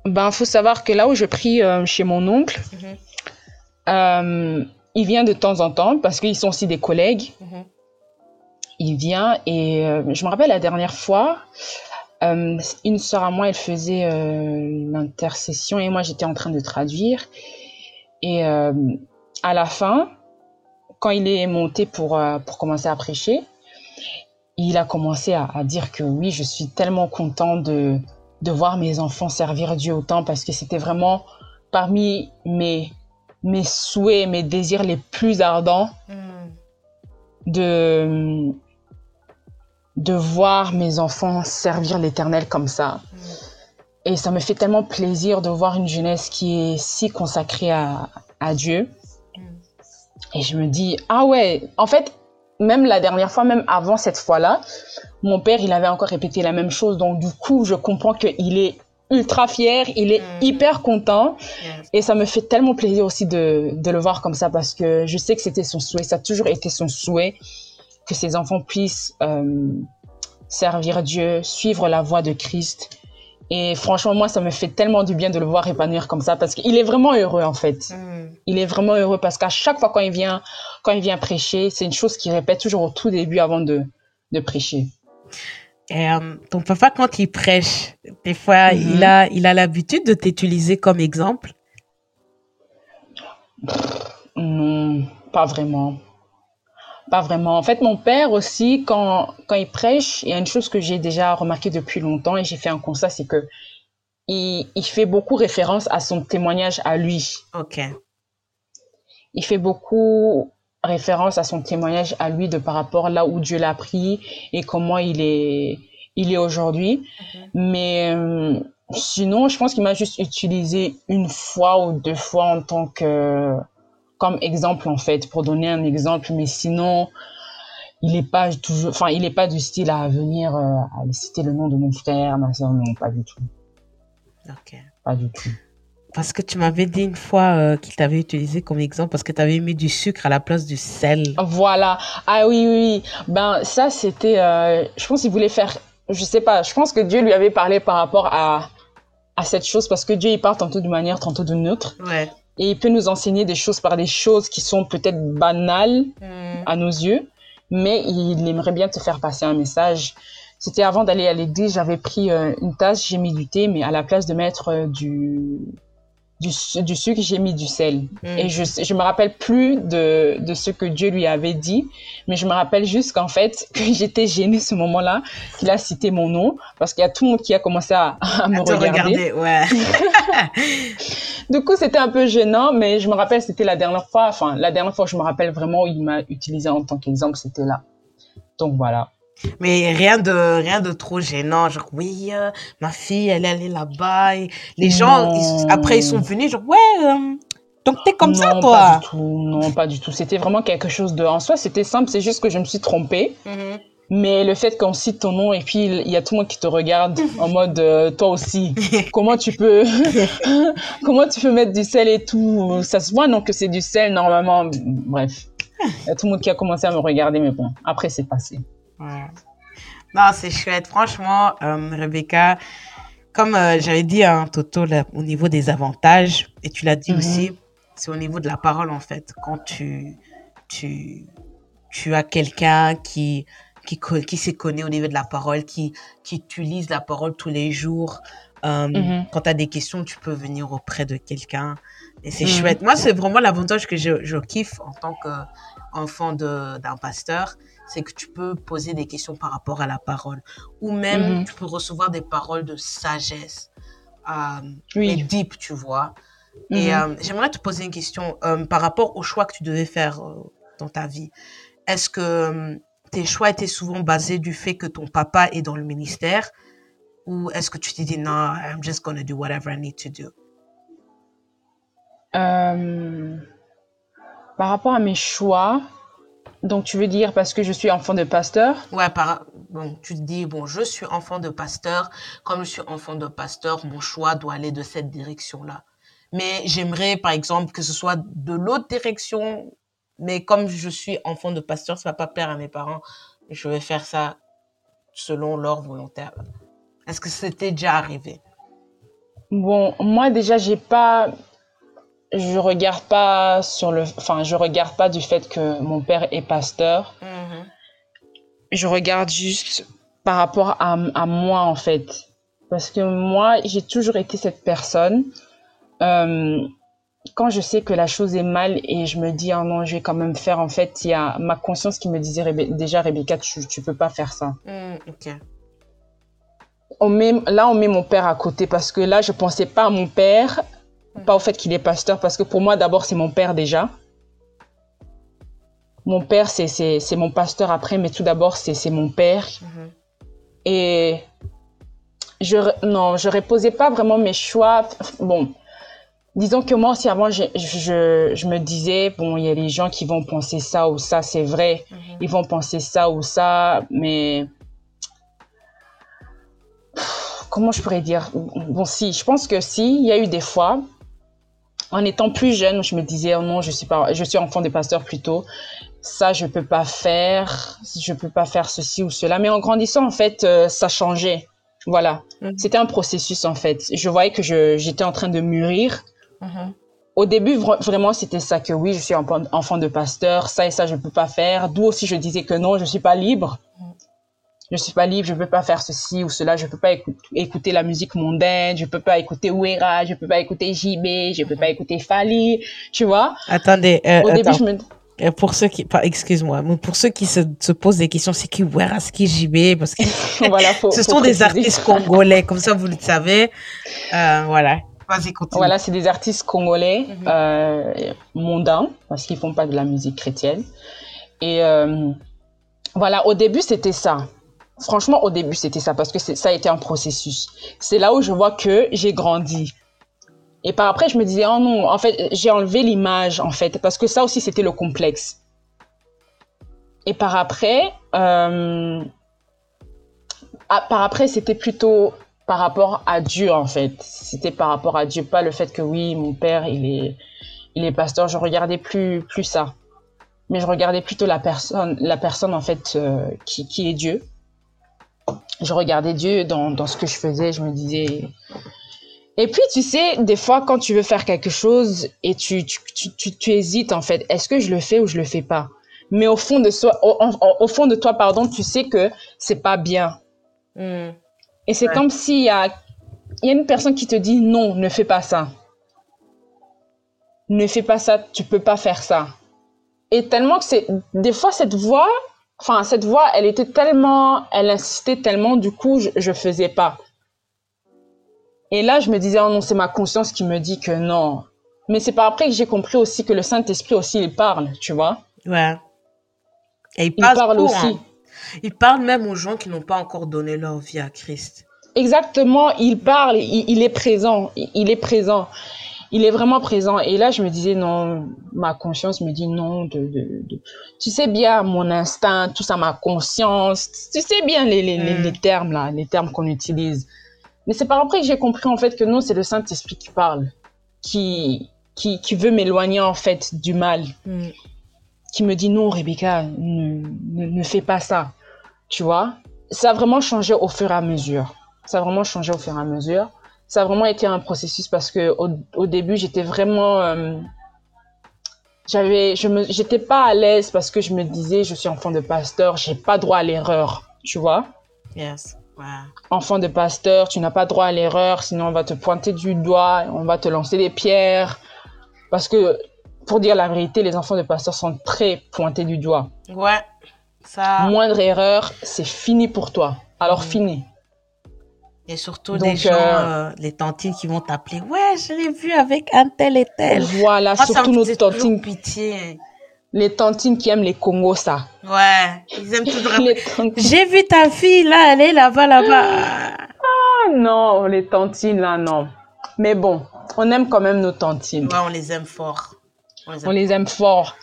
ben, faut savoir que là où je prie euh, chez mon oncle, mhm. euh, il vient de temps en temps parce qu'ils sont aussi des collègues. Mhm. Il vient et euh, je me rappelle la dernière fois, une soeur à moi, elle faisait l'intercession et moi j'étais en train de traduire. Et à la fin, quand il est monté pour, pour commencer à prêcher, il a commencé à, à dire que oui, je suis tellement content de, de voir mes enfants servir Dieu autant parce que c'était vraiment parmi mes, mes souhaits, mes désirs les plus ardents hmm. de, de voir mes enfants servir l'Éternel comme ça. Hmm. Et ça me fait tellement plaisir de voir une jeunesse qui est si consacrée à, à Dieu. Hmm. Et je me dis, ah ouais, en fait, même la dernière fois, même avant cette fois-là, mon père, il avait encore répété la même chose. Donc, du coup, je comprends qu'il est ultra fier, il est mm. hyper content. Et ça me fait tellement plaisir aussi de, de, le voir comme ça parce que je sais que c'était son souhait. Ça a toujours été son souhait que ses enfants puissent euh, servir Dieu, suivre la voie de Christ. Et franchement, moi, ça me fait tellement du bien de le voir épanouir comme ça parce qu'il est vraiment heureux, en fait. Mm. Il est vraiment heureux parce qu'à chaque fois quand il vient, quand il vient prêcher, c'est une chose qu'il répète toujours au tout début avant de, de prêcher. Et, euh, ton papa, quand il prêche, des fois, il mhm. a il a l'habitude de t'utiliser comme exemple? Non, pas vraiment. Pas vraiment. En fait, mon père aussi, quand, quand il prêche, il y a une chose que j'ai déjà remarqué depuis longtemps et j'ai fait un constat, c'est que il, il, fait beaucoup référence à son témoignage à lui. Ok. Il fait beaucoup référence à son témoignage à lui de par rapport là où Dieu l'a pris et comment il est, il est aujourd'hui. Mhm. Mais euh, sinon, je pense qu'il m'a juste utilisé une fois ou deux fois en tant que comme exemple en fait pour donner un exemple. Mais sinon, il n'est pas toujours, enfin, il n'est pas du style à venir euh, à citer le nom de mon frère, ma soeur, non, pas du tout. Ok. Pas du tout. Parce que tu m'avais dit une fois euh, qu'il t'avait utilisé comme exemple parce que tu avais mis du sucre à la place du sel. Voilà. Ah oui, oui, Ben, ça, c'était. Euh, je pense qu'il voulait faire. Je sais pas. Je pense que Dieu lui avait parlé par rapport à, à cette chose parce que Dieu, il parle tantôt d'une manière, tantôt d'une autre. Ouais. Et il peut nous enseigner des choses par des choses qui sont peut-être banales hmm. à nos yeux, mais il aimerait bien te faire passer un message. C'était avant d'aller à l'église, j'avais pris euh, une tasse, j'ai mis du thé, mais à la place de mettre du du, du sucre, j'ai mis du sel. Mm. Et je je me rappelle plus de, de ce que Dieu lui avait dit, mais je me rappelle juste qu'en fait, (laughs) que j'étais gênée ce moment-là, qu'il a cité mon nom, parce qu'il y a tout le monde qui a commencé à, (laughs) à me regarder. ouais. (laughs) du coup, c'était un peu gênant, mais je me rappelle, c'était la dernière fois, enfin, la dernière fois, je me rappelle vraiment où il m'a utilisé en tant qu'exemple, c'était là. Donc voilà. Mais rien de, rien de trop gênant. Genre, oui, euh, ma fille, elle est allée là-bas. les gens, après, ils sont venus, genre, ouais, euh, Donc, t'es comme ça, Non, toi. pas du tout. Non, pas du tout. C'était vraiment quelque chose de. En soi, c'était simple. C'est juste que je me suis trompée. Mhm. Mais le fait qu'on cite ton nom et puis il y a tout le monde qui te regarde (laughs) en mode euh, toi aussi. (laughs) Comment tu peux (laughs) comment tu peux mettre du sel et tout? Ça se voit non que c'est du sel normalement. Bref, il y a tout le monde qui a commencé à me regarder mais bon après c'est passé. Ouais. Non, c'est chouette. Franchement, euh, Rebecca, comme euh, j'avais dit à Toto, là, au niveau des avantages, et tu l'as dit Mhm. aussi, c'est au niveau de la parole, en fait. Quand tu, tu, tu as quelqu'un qui, qui, qui s'y connaît au niveau de la parole, qui, qui utilise la parole tous les jours, euh, Mhm. quand tu as des questions, tu peux venir auprès de quelqu'un. Et c'est Mhm. chouette. Moi, c'est vraiment l'avantage que je, je kiffe en tant qu'enfant d'un pasteur c'est que tu peux poser des questions par rapport à la parole. Ou même, Mhm. tu peux recevoir des paroles de sagesse. Euh, Oui. et deep, tu vois. Et Mhm. euh, j'aimerais te poser une question euh, par rapport aux choix que tu devais faire euh, dans ta vie. Est-ce que tes choix étaient souvent basés du fait que ton papa est dans le ministère? Ou est-ce que tu t'es dit non, I'm just gonna do whatever I need to do? Par rapport à mes choix, donc tu veux dire parce que je suis enfant de pasteur? Ouais, par... bon, tu te dis, bon, je suis enfant de pasteur. Comme je suis enfant de pasteur, mon choix doit aller de cette direction-là. Mais j'aimerais, par exemple, que ce soit de l'autre direction. Mais comme je suis enfant de pasteur, ça va pas plaire à mes parents. Je vais faire ça selon leur volontaire. Est-ce que c'était déjà arrivé? Bon, moi déjà, j'ai pas. Je regarde pas sur le. Enfin, je regarde pas du fait que mon père est pasteur. Mhm. Je regarde juste par rapport à, à moi, en fait. Parce que moi, j'ai toujours été cette personne. euh, quand je sais que la chose est mal et je me dis, oh non, je vais quand même faire, en fait, il y a ma conscience qui me disait, déjà, Rebecca, tu, tu peux pas faire ça. Ok. on met, là, on met mon père à côté parce que là, je pensais pas à mon père, pas au fait qu'il est pasteur, parce que pour moi, d'abord, c'est mon père déjà. Mon père, c'est- mon pasteur après, mais tout d'abord, c'est c'est mon père. Mhm. Et je, non, je reposais pas vraiment mes choix. Bon, disons que moi aussi, avant, je, je, je me disais, bon, il y a des gens qui vont penser ça ou ça, c'est vrai. Mhm. Ils vont penser ça ou ça, mais comment je pourrais dire? Bon, si, je pense que si, il y a eu des fois, en étant plus jeune, je me disais, oh non, je suis pas, je suis enfant des pasteurs plutôt. Ça, je peux pas faire, je peux pas faire ceci ou cela. Mais en grandissant, en fait, euh, ça changeait. Voilà. Mhm. C'était un processus, en fait. Je voyais que j'étais en train de mûrir. Mhm. Au début, vra- vraiment, c'était ça que oui, je suis enfant, enfant de pasteur, ça et ça, je ne peux pas faire. D'où aussi, je disais que non, je ne suis pas libre. Je ne suis pas libre, je ne peux pas faire ceci ou cela, je ne peux pas écou- écouter la musique mondaine, je ne peux pas écouter Ouera, je ne peux pas écouter JB, je ne peux pas écouter Fali, tu vois. Attendez, euh, Au début, attends. je me... Euh, Pour ceux qui, excuse-moi, mais pour ceux qui se, se posent des questions, c'est qui Weraski JB Parce que (laughs) voilà, faut, (laughs) ce faut sont des artistes congolais, comme ça vous le savez. Euh, voilà. Vas-y, continue. Voilà, c'est des artistes congolais, Mhm. euh, mondains, parce qu'ils font pas de la musique chrétienne. Et euh, voilà, au début, c'était ça. Franchement, au début, c'était ça, parce que ça a été un processus. C'est là où je vois que j'ai grandi. Et par après, je me disais, oh non, en fait, j'ai enlevé l'image, en fait, parce que ça aussi, c'était le complexe. Et par après, euh, ah, par après, c'était plutôt par rapport à Dieu, en fait. C'était par rapport à Dieu, pas le fait que oui, mon père, il est, il est pasteur. Je regardais plus, plus ça. Mais je regardais plutôt la personne, la personne, en fait, euh, qui, qui est Dieu. Je regardais Dieu dans, dans ce que je faisais. Je me disais. Et puis, tu sais, des fois, quand tu veux faire quelque chose et tu, tu, tu, tu, tu hésites, en fait, est-ce que je le fais ou je le fais pas? Mais au fond de soi, au, au- au fond de toi, pardon, tu sais que c'est pas bien. Hmm. Et c'est Ouais. comme s'il y a, y a une personne qui te dit non, ne fais pas ça. Ne fais pas ça, tu peux pas faire ça. Et tellement que c'est, des fois, cette voix, enfin, cette voix, elle était tellement, elle insistait tellement, du coup, je, je faisais pas. Et là, je me disais, oh non, c'est ma conscience qui me dit que non. Mais c'est pas après que j'ai compris aussi que le Saint-Esprit aussi, il parle, tu vois. Ouais. Et il Il parle, parle pour, aussi. hein. Il parle même aux gens qui n'ont pas encore donné leur vie à Christ. Exactement, il parle, il, il est présent, il, il est présent. Il est vraiment présent. Et là, je me disais, non, ma conscience me dit non. De, de, de- Tu sais bien, mon instinct, tout ça, ma conscience. Tu sais bien les, les, les, Mm. les termes, là, les termes qu'on utilise. Mais c'est par après que j'ai compris, en fait, que non, c'est le Saint-Esprit qui parle, qui, qui, qui veut m'éloigner, en fait, du mal, Mm. qui me dit non, Rebecca, ne, ne, ne fais pas ça. Tu vois? Ça a vraiment changé au fur et à mesure. Ça a vraiment changé au fur et à mesure ça a vraiment été un processus parce que au, au début j'étais vraiment euh, j'avais je me j'étais pas à l'aise parce que je me disais je suis enfant de pasteur j'ai pas droit à l'erreur tu vois Yes. Ouais. enfant de pasteur tu n'as pas droit à l'erreur sinon on va te pointer du doigt on va te lancer des pierres parce que pour dire la vérité les enfants de pasteur sont très pointés du doigt Ouais. Ça. moindre erreur c'est fini pour toi alors Mm. fini Et surtout Donc, des gens, euh, euh, les tantines qui vont t'appeler. Ouais, je l'ai vu avec un tel et tel. voilà Moi, surtout nos tantines pitié. les tantines qui aiment les Congos ça Ouais. Ils aiment toujours. (laughs) les tantines J'ai vu ta fille là, elle est là-bas, là-bas. Ah non, les tantines là, non. Mais bon, on aime quand même nos tantines. Ouais, on les aime fort. On les aime. On les aime fort.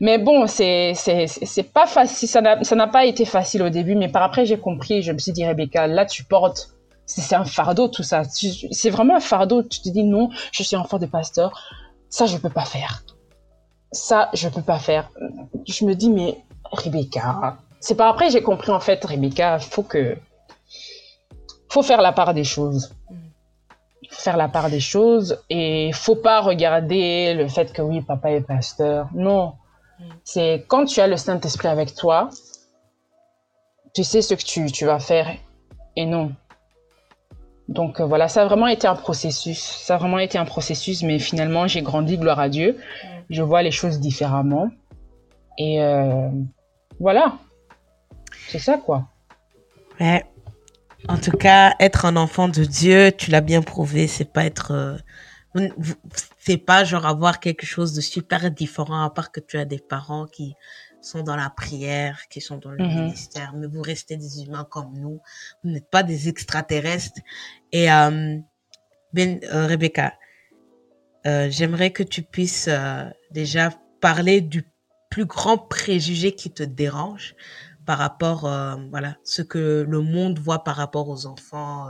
Mais bon, c'est c'est c'est c'est pas facile. Ça n'a pas été facile au début, mais par après j'ai compris. Je me suis dit Rebecca, là tu portes. C'est un fardeau tout ça. C'est vraiment un fardeau. Tu te dis non, je suis enfant de pasteur. Ça je peux pas faire. Ça je peux pas faire. Je me dis mais Rebecca. C'est par après j'ai compris en fait Rebecca, faut que faut faire la part des choses faire la part des choses et faut pas regarder le fait que oui papa est pasteur non c'est quand tu as le Saint Esprit avec toi tu sais ce que tu, tu vas faire et non donc euh, voilà ça a vraiment été un processus ça a vraiment été un processus mais finalement j'ai grandi gloire à Dieu je vois les choses différemment et euh, voilà c'est ça quoi Ouais. En tout cas, être un enfant de Dieu, tu l'as bien prouvé, c'est pas être. euh, c'est pas genre avoir quelque chose de super différent, à part que tu as des parents qui sont dans la prière, qui sont dans le Mhm. ministère, mais vous restez des humains comme nous. Vous n'êtes pas des extraterrestres. Et euh, ben, euh, Rebecca, euh, j'aimerais que tu puisses déjà parler du plus grand préjugé qui te dérange par rapport, voilà, ce que le monde voit par rapport aux enfants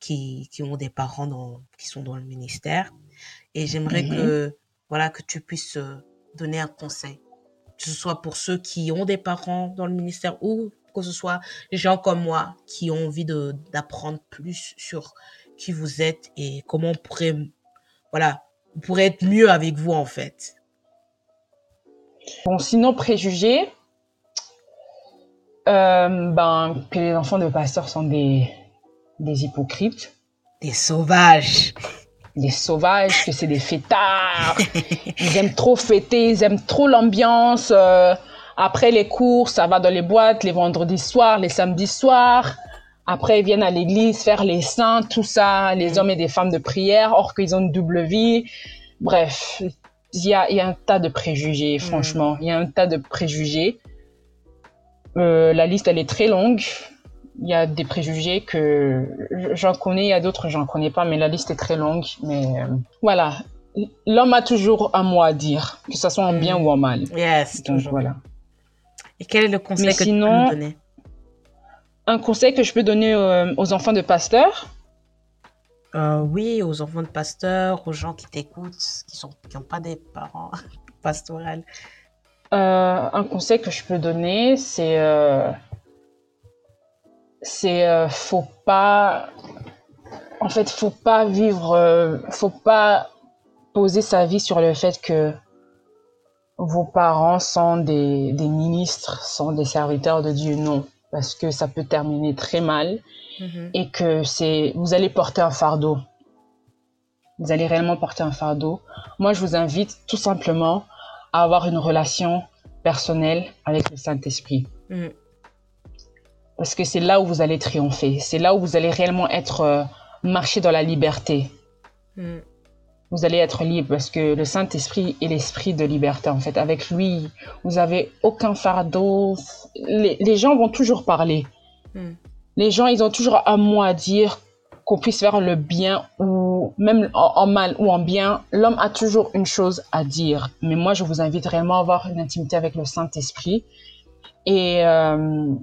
qui, qui ont des parents dans, qui sont dans le ministère. Et j'aimerais Mhm. que, voilà, que tu puisses donner un conseil, que ce soit pour ceux qui ont des parents dans le ministère ou que ce soit les gens comme moi qui ont envie de d'apprendre plus sur qui vous êtes et comment on pourrait, voilà, on pourrait être mieux avec vous en fait. Bon, sinon, préjugés, euh, ben, que les enfants de pasteurs sont des, des hypocrites, Des sauvages. Des sauvages, que c'est des fêtards. ils aiment trop fêter, ils aiment trop l'ambiance. euh, après les cours, ça va dans les boîtes les vendredis soirs, les samedis soirs. Après, ils viennent à l'église faire les saints, tout ça, les hommes et des femmes de prière, or qu'ils ont une double vie. Bref, il y a, y a un tas de préjugés, franchement. Il y a un tas de préjugés. Euh, la liste, elle est très longue. Il y a des préjugés que j'en connais, il y a d'autres, j'en connais pas, mais la liste est très longue. Mais euh, voilà, l'homme a toujours un mot à dire, que ce soit en bien ou en mal. Yes, Donc toujours. voilà. Et quel est le conseil Mais que tu peux sinon- nous donner? Un conseil que je peux donner euh, aux enfants de pasteurs, Euh, oui, aux enfants de pasteurs, aux gens qui t'écoutent, qui n'ont pas des parents (laughs) pastoraux. Euh, un conseil que je peux donner, c'est c'est euh, faut pas en fait faut pas vivre euh, faut pas poser sa vie sur le fait que vos parents sont des, des ministres, sont des serviteurs de Dieu, non, parce que ça peut terminer très mal Mhm. et que c'est vous allez porter un fardeau. Vous allez réellement porter un fardeau. Moi, je vous invite tout simplement à avoir une relation personnelle avec le Saint-Esprit. Mhm. Parce que c'est là où vous allez triompher. C'est là où vous allez réellement être euh, marcher dans la liberté. Mhm. Vous allez être libre parce que le Saint-Esprit est l'esprit de liberté en fait. Avec lui, vous avez aucun fardeau. Les, les gens vont toujours parler. Mhm. Les gens, ils ont toujours un mot à dire qu'on puisse faire le bien ou même en, mal ou en bien, l'homme a toujours une chose à dire. Mais moi, je vous invite vraiment à avoir une intimité avec le Saint-Esprit. Et euh,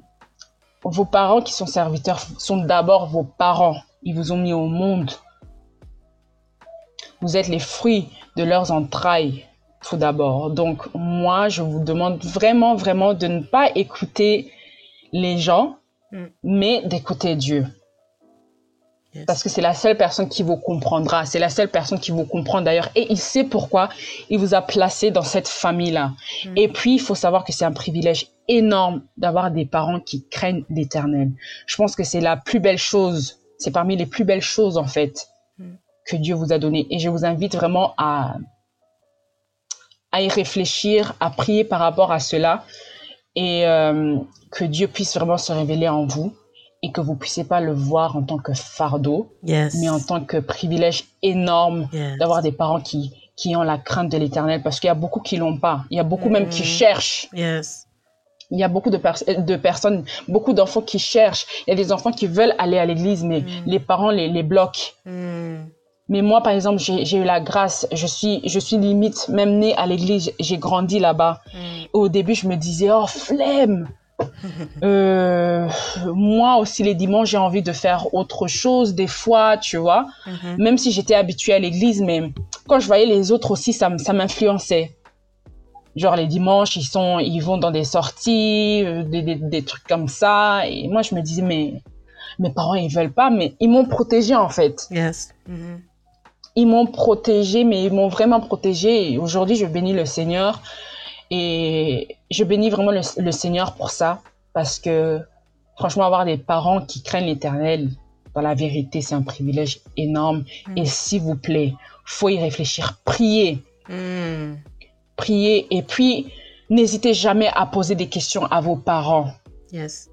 vos parents qui sont serviteurs sont d'abord vos parents. Ils vous ont mis au monde. Vous êtes les fruits de leurs entrailles, tout d'abord. Donc, moi, je vous demande vraiment, vraiment de ne pas écouter les gens, mm. mais d'écouter Dieu. Parce que c'est la seule personne qui vous comprendra. C'est la seule personne qui vous comprend d'ailleurs. Et il sait pourquoi il vous a placé dans cette famille-là. Mm. Et puis, il faut savoir que c'est un privilège énorme d'avoir des parents qui craignent l'éternel. Je pense que c'est la plus belle chose. C'est parmi les plus belles choses, en fait, mm. que Dieu vous a donné. Et je vous invite vraiment à, à y réfléchir, à prier par rapport à cela. Et euh, que Dieu puisse vraiment se révéler en vous et que vous puissiez pas le voir en tant que fardeau, mais en tant que privilège énorme d'avoir des parents qui, qui ont la crainte de l'éternel, parce qu'il y a beaucoup qui l'ont pas. Il y a beaucoup même qui mm-hmm. cherchent. Yes. Il y a beaucoup de, de personnes, beaucoup d'enfants qui cherchent. Il y a des enfants qui veulent aller à l'église, mais mm. les parents les, les bloquent. Mm. Mais moi, par exemple, j'ai eu la grâce. Je suis, je suis limite même née à l'église. J'ai grandi là-bas. Mm. Au début, je me disais, oh, flemme. Euh, moi aussi les dimanches j'ai envie de faire autre chose des fois tu vois mhm. même si j'étais habituée à l'église mais quand je voyais les autres aussi ça ça m'influençait genre les dimanches ils sont ils vont dans des sorties euh, des, des, des, trucs comme ça et moi je me disais mais mes parents ils veulent pas mais ils m'ont protégée en fait yes. Mhm. ils m'ont protégée mais ils m'ont vraiment protégée aujourd'hui je bénis le Seigneur et je bénis vraiment le, Seigneur pour ça, parce que franchement, avoir des parents qui craignent l'éternel, dans la vérité, c'est un privilège énorme. Mm. Et s'il vous plaît, faut y réfléchir. Priez. Mm. Priez. Et puis, n'hésitez jamais à poser des questions à vos parents. Yes.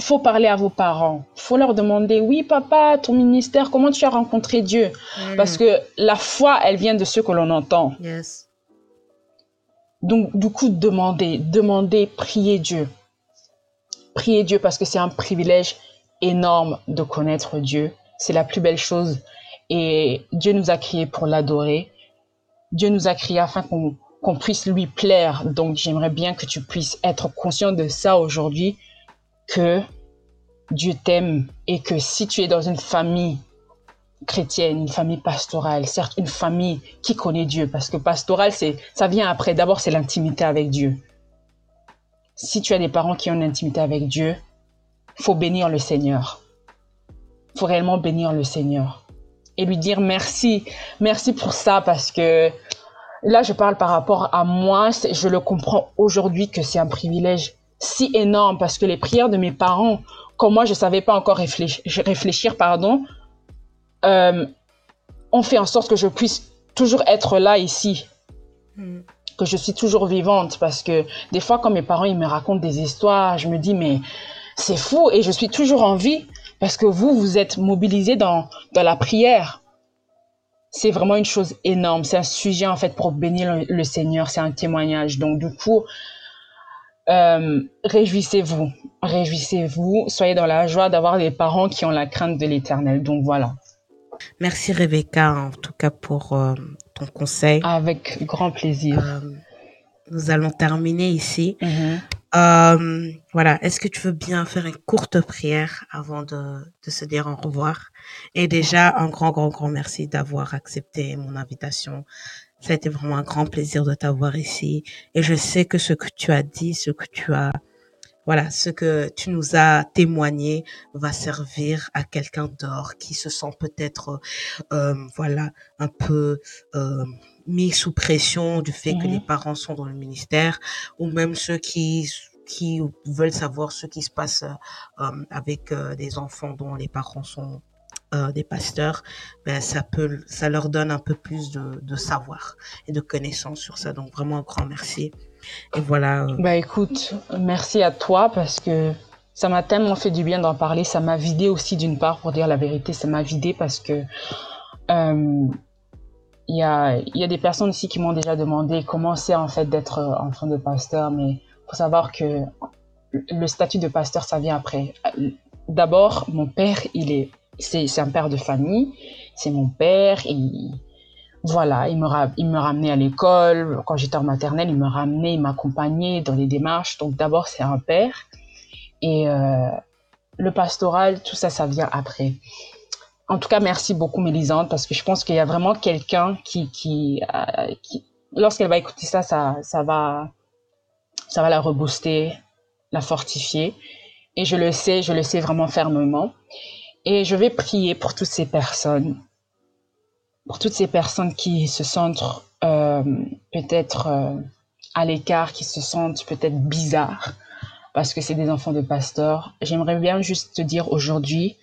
Faut parler à vos parents. Faut leur demander, oui, papa, ton ministère, comment tu as rencontré Dieu? Mm. Parce que la foi, elle vient de ce que l'on entend. Yes. Donc, du coup, demandez, demandez, priez Dieu. Priez Dieu parce que c'est un privilège énorme de connaître Dieu. C'est la plus belle chose. Et Dieu nous a créés pour l'adorer. Dieu nous a créés afin qu'on puisse lui plaire. Donc, j'aimerais bien que tu puisses être conscient de ça aujourd'hui, que Dieu t'aime et que si tu es dans une famille chrétienne, une famille pastorale, certes une famille qui connaît Dieu, parce que pastorale, c'est, ça vient après. D'abord, c'est l'intimité avec Dieu. Si tu as des parents qui ont une intimité avec Dieu, faut bénir le Seigneur. Faut réellement bénir le Seigneur et lui dire merci, merci pour ça, parce que là, je parle par rapport à moi. Je le comprends aujourd'hui que c'est un privilège si énorme parce que les prières de mes parents, comme moi, je savais pas encore réfléchir, réfléchir pardon, euh, on fait en sorte que je puisse toujours être là ici. Hmm. Que je suis toujours vivante parce que des fois, quand mes parents ils me racontent des histoires, je me dis, mais c'est fou et je suis toujours en vie parce que vous, vous êtes mobilisés dans, dans la prière. C'est vraiment une chose énorme. C'est un sujet en fait pour bénir le, Seigneur. C'est un témoignage. Donc du coup, euh, réjouissez-vous, réjouissez-vous, soyez dans la joie d'avoir des parents qui ont la crainte de l'Éternel. Donc voilà. Merci Rebecca en tout cas pour euh, ton conseil. Avec grand plaisir. Euh, nous allons terminer ici. Mm-hmm. Euh, voilà, est-ce que tu veux bien faire une courte prière avant de, de se dire au revoir? Et déjà, un grand, grand, grand merci d'avoir accepté mon invitation. Ça a été vraiment un grand plaisir de t'avoir ici. Et je sais que ce que tu as dit, ce que tu as voilà, ce que tu nous as témoigné va servir à quelqu'un d'autre qui se sent peut-être, euh, voilà, un peu euh, mis sous pression du fait que les mhm. parents sont dans le ministère, ou même ceux qui qui veulent savoir ce qui se passe euh, avec des enfants dont les parents sont des pasteurs, ben ça peut, ça leur donne un peu plus de, de savoir et de connaissances sur ça. Donc vraiment un grand merci. Et voilà. Euh. Bah écoute, merci à toi parce que ça m'a tellement fait du bien d'en parler. Ça m'a vidé aussi d'une part, pour dire la vérité, ça m'a vidé parce que euh, il y, a, y a des personnes aussi qui m'ont déjà demandé comment c'est en fait d'être enfant de pasteur, mais faut savoir que le statut de pasteur, ça vient après. D'abord, mon père, il est c'est un père de famille, c'est mon père. Voilà, il me, ramenait à l'école. Quand j'étais en maternelle, il me ramenait, il m'accompagnait dans les démarches. Donc d'abord, c'est un père. Et euh, le pastoral, tout ça, ça vient après. En tout cas, merci beaucoup, Mélisande, parce que je pense qu'il y a vraiment quelqu'un euh, qui lorsqu'elle va écouter ça, ça, ça va, ça va la rebooster, la fortifier. Et je le sais, je le sais vraiment fermement. Et je vais prier pour toutes ces personnes, pour toutes ces personnes qui se sentent euh, peut-être euh, à l'écart, qui se sentent peut-être bizarres, parce que c'est des enfants de pasteurs. J'aimerais bien juste te dire aujourd'hui,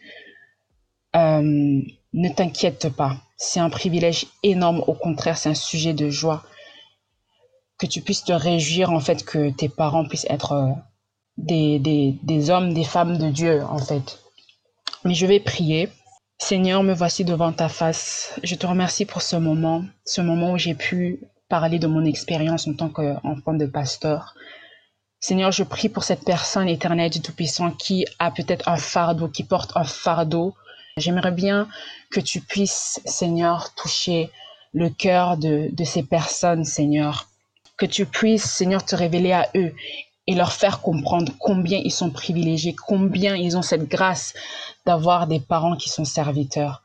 euh, ne t'inquiète pas. C'est un privilège énorme. Au contraire, c'est un sujet de joie. Que tu puisses te réjouir, en fait, que tes parents puissent être des, des, des hommes, des femmes de Dieu, en fait. Mais je vais prier. Seigneur, me voici devant ta face. Je te remercie pour ce moment, ce moment où j'ai pu parler de mon expérience en tant qu'enfant de pasteur. Seigneur, je prie pour cette personne éternelle du Tout-Puissant qui a peut-être un fardeau, qui porte un fardeau. J'aimerais bien que tu puisses, Seigneur, toucher le cœur de, de ces personnes, Seigneur. Que tu puisses, Seigneur, te révéler à eux et leur faire comprendre combien ils sont privilégiés, combien ils ont cette grâce d'avoir des parents qui sont serviteurs.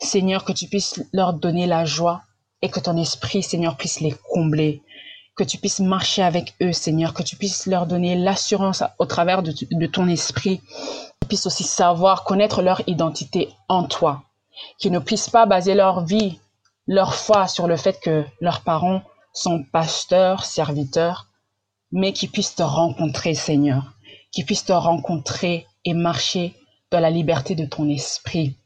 Seigneur, que tu puisses leur donner la joie et que ton esprit, Seigneur, puisse les combler. Que tu puisses marcher avec eux, Seigneur, que tu puisses leur donner l'assurance au travers de, ton esprit, qu'ils puissent aussi savoir, connaître leur identité en toi, qu'ils ne puissent pas baser leur vie, leur foi sur le fait que leurs parents sont pasteurs, serviteurs, mais qu'ils puissent te rencontrer, Seigneur, qu'ils puissent te rencontrer et marcher dans la liberté de ton esprit.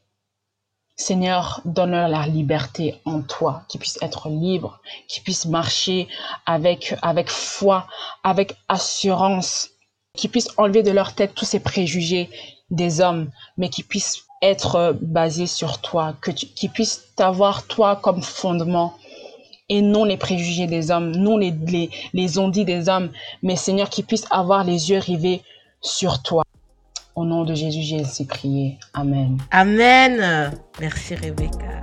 Seigneur, donne-leur la liberté en toi, qu'ils puissent être libres, qu'ils puissent marcher avec, avec foi, avec assurance, qu'ils puissent enlever de leur tête tous ces préjugés des hommes, mais qu'ils puissent être basés sur toi, que qu'ils puissent t'avoir toi comme fondement et non les préjugés des hommes, non les, les, les ondits des hommes, mais Seigneur, qu'ils puissent avoir les yeux rivés sur toi. Au nom de Jésus, j'ai ainsi prié. Amen. Amen. Merci Rebecca.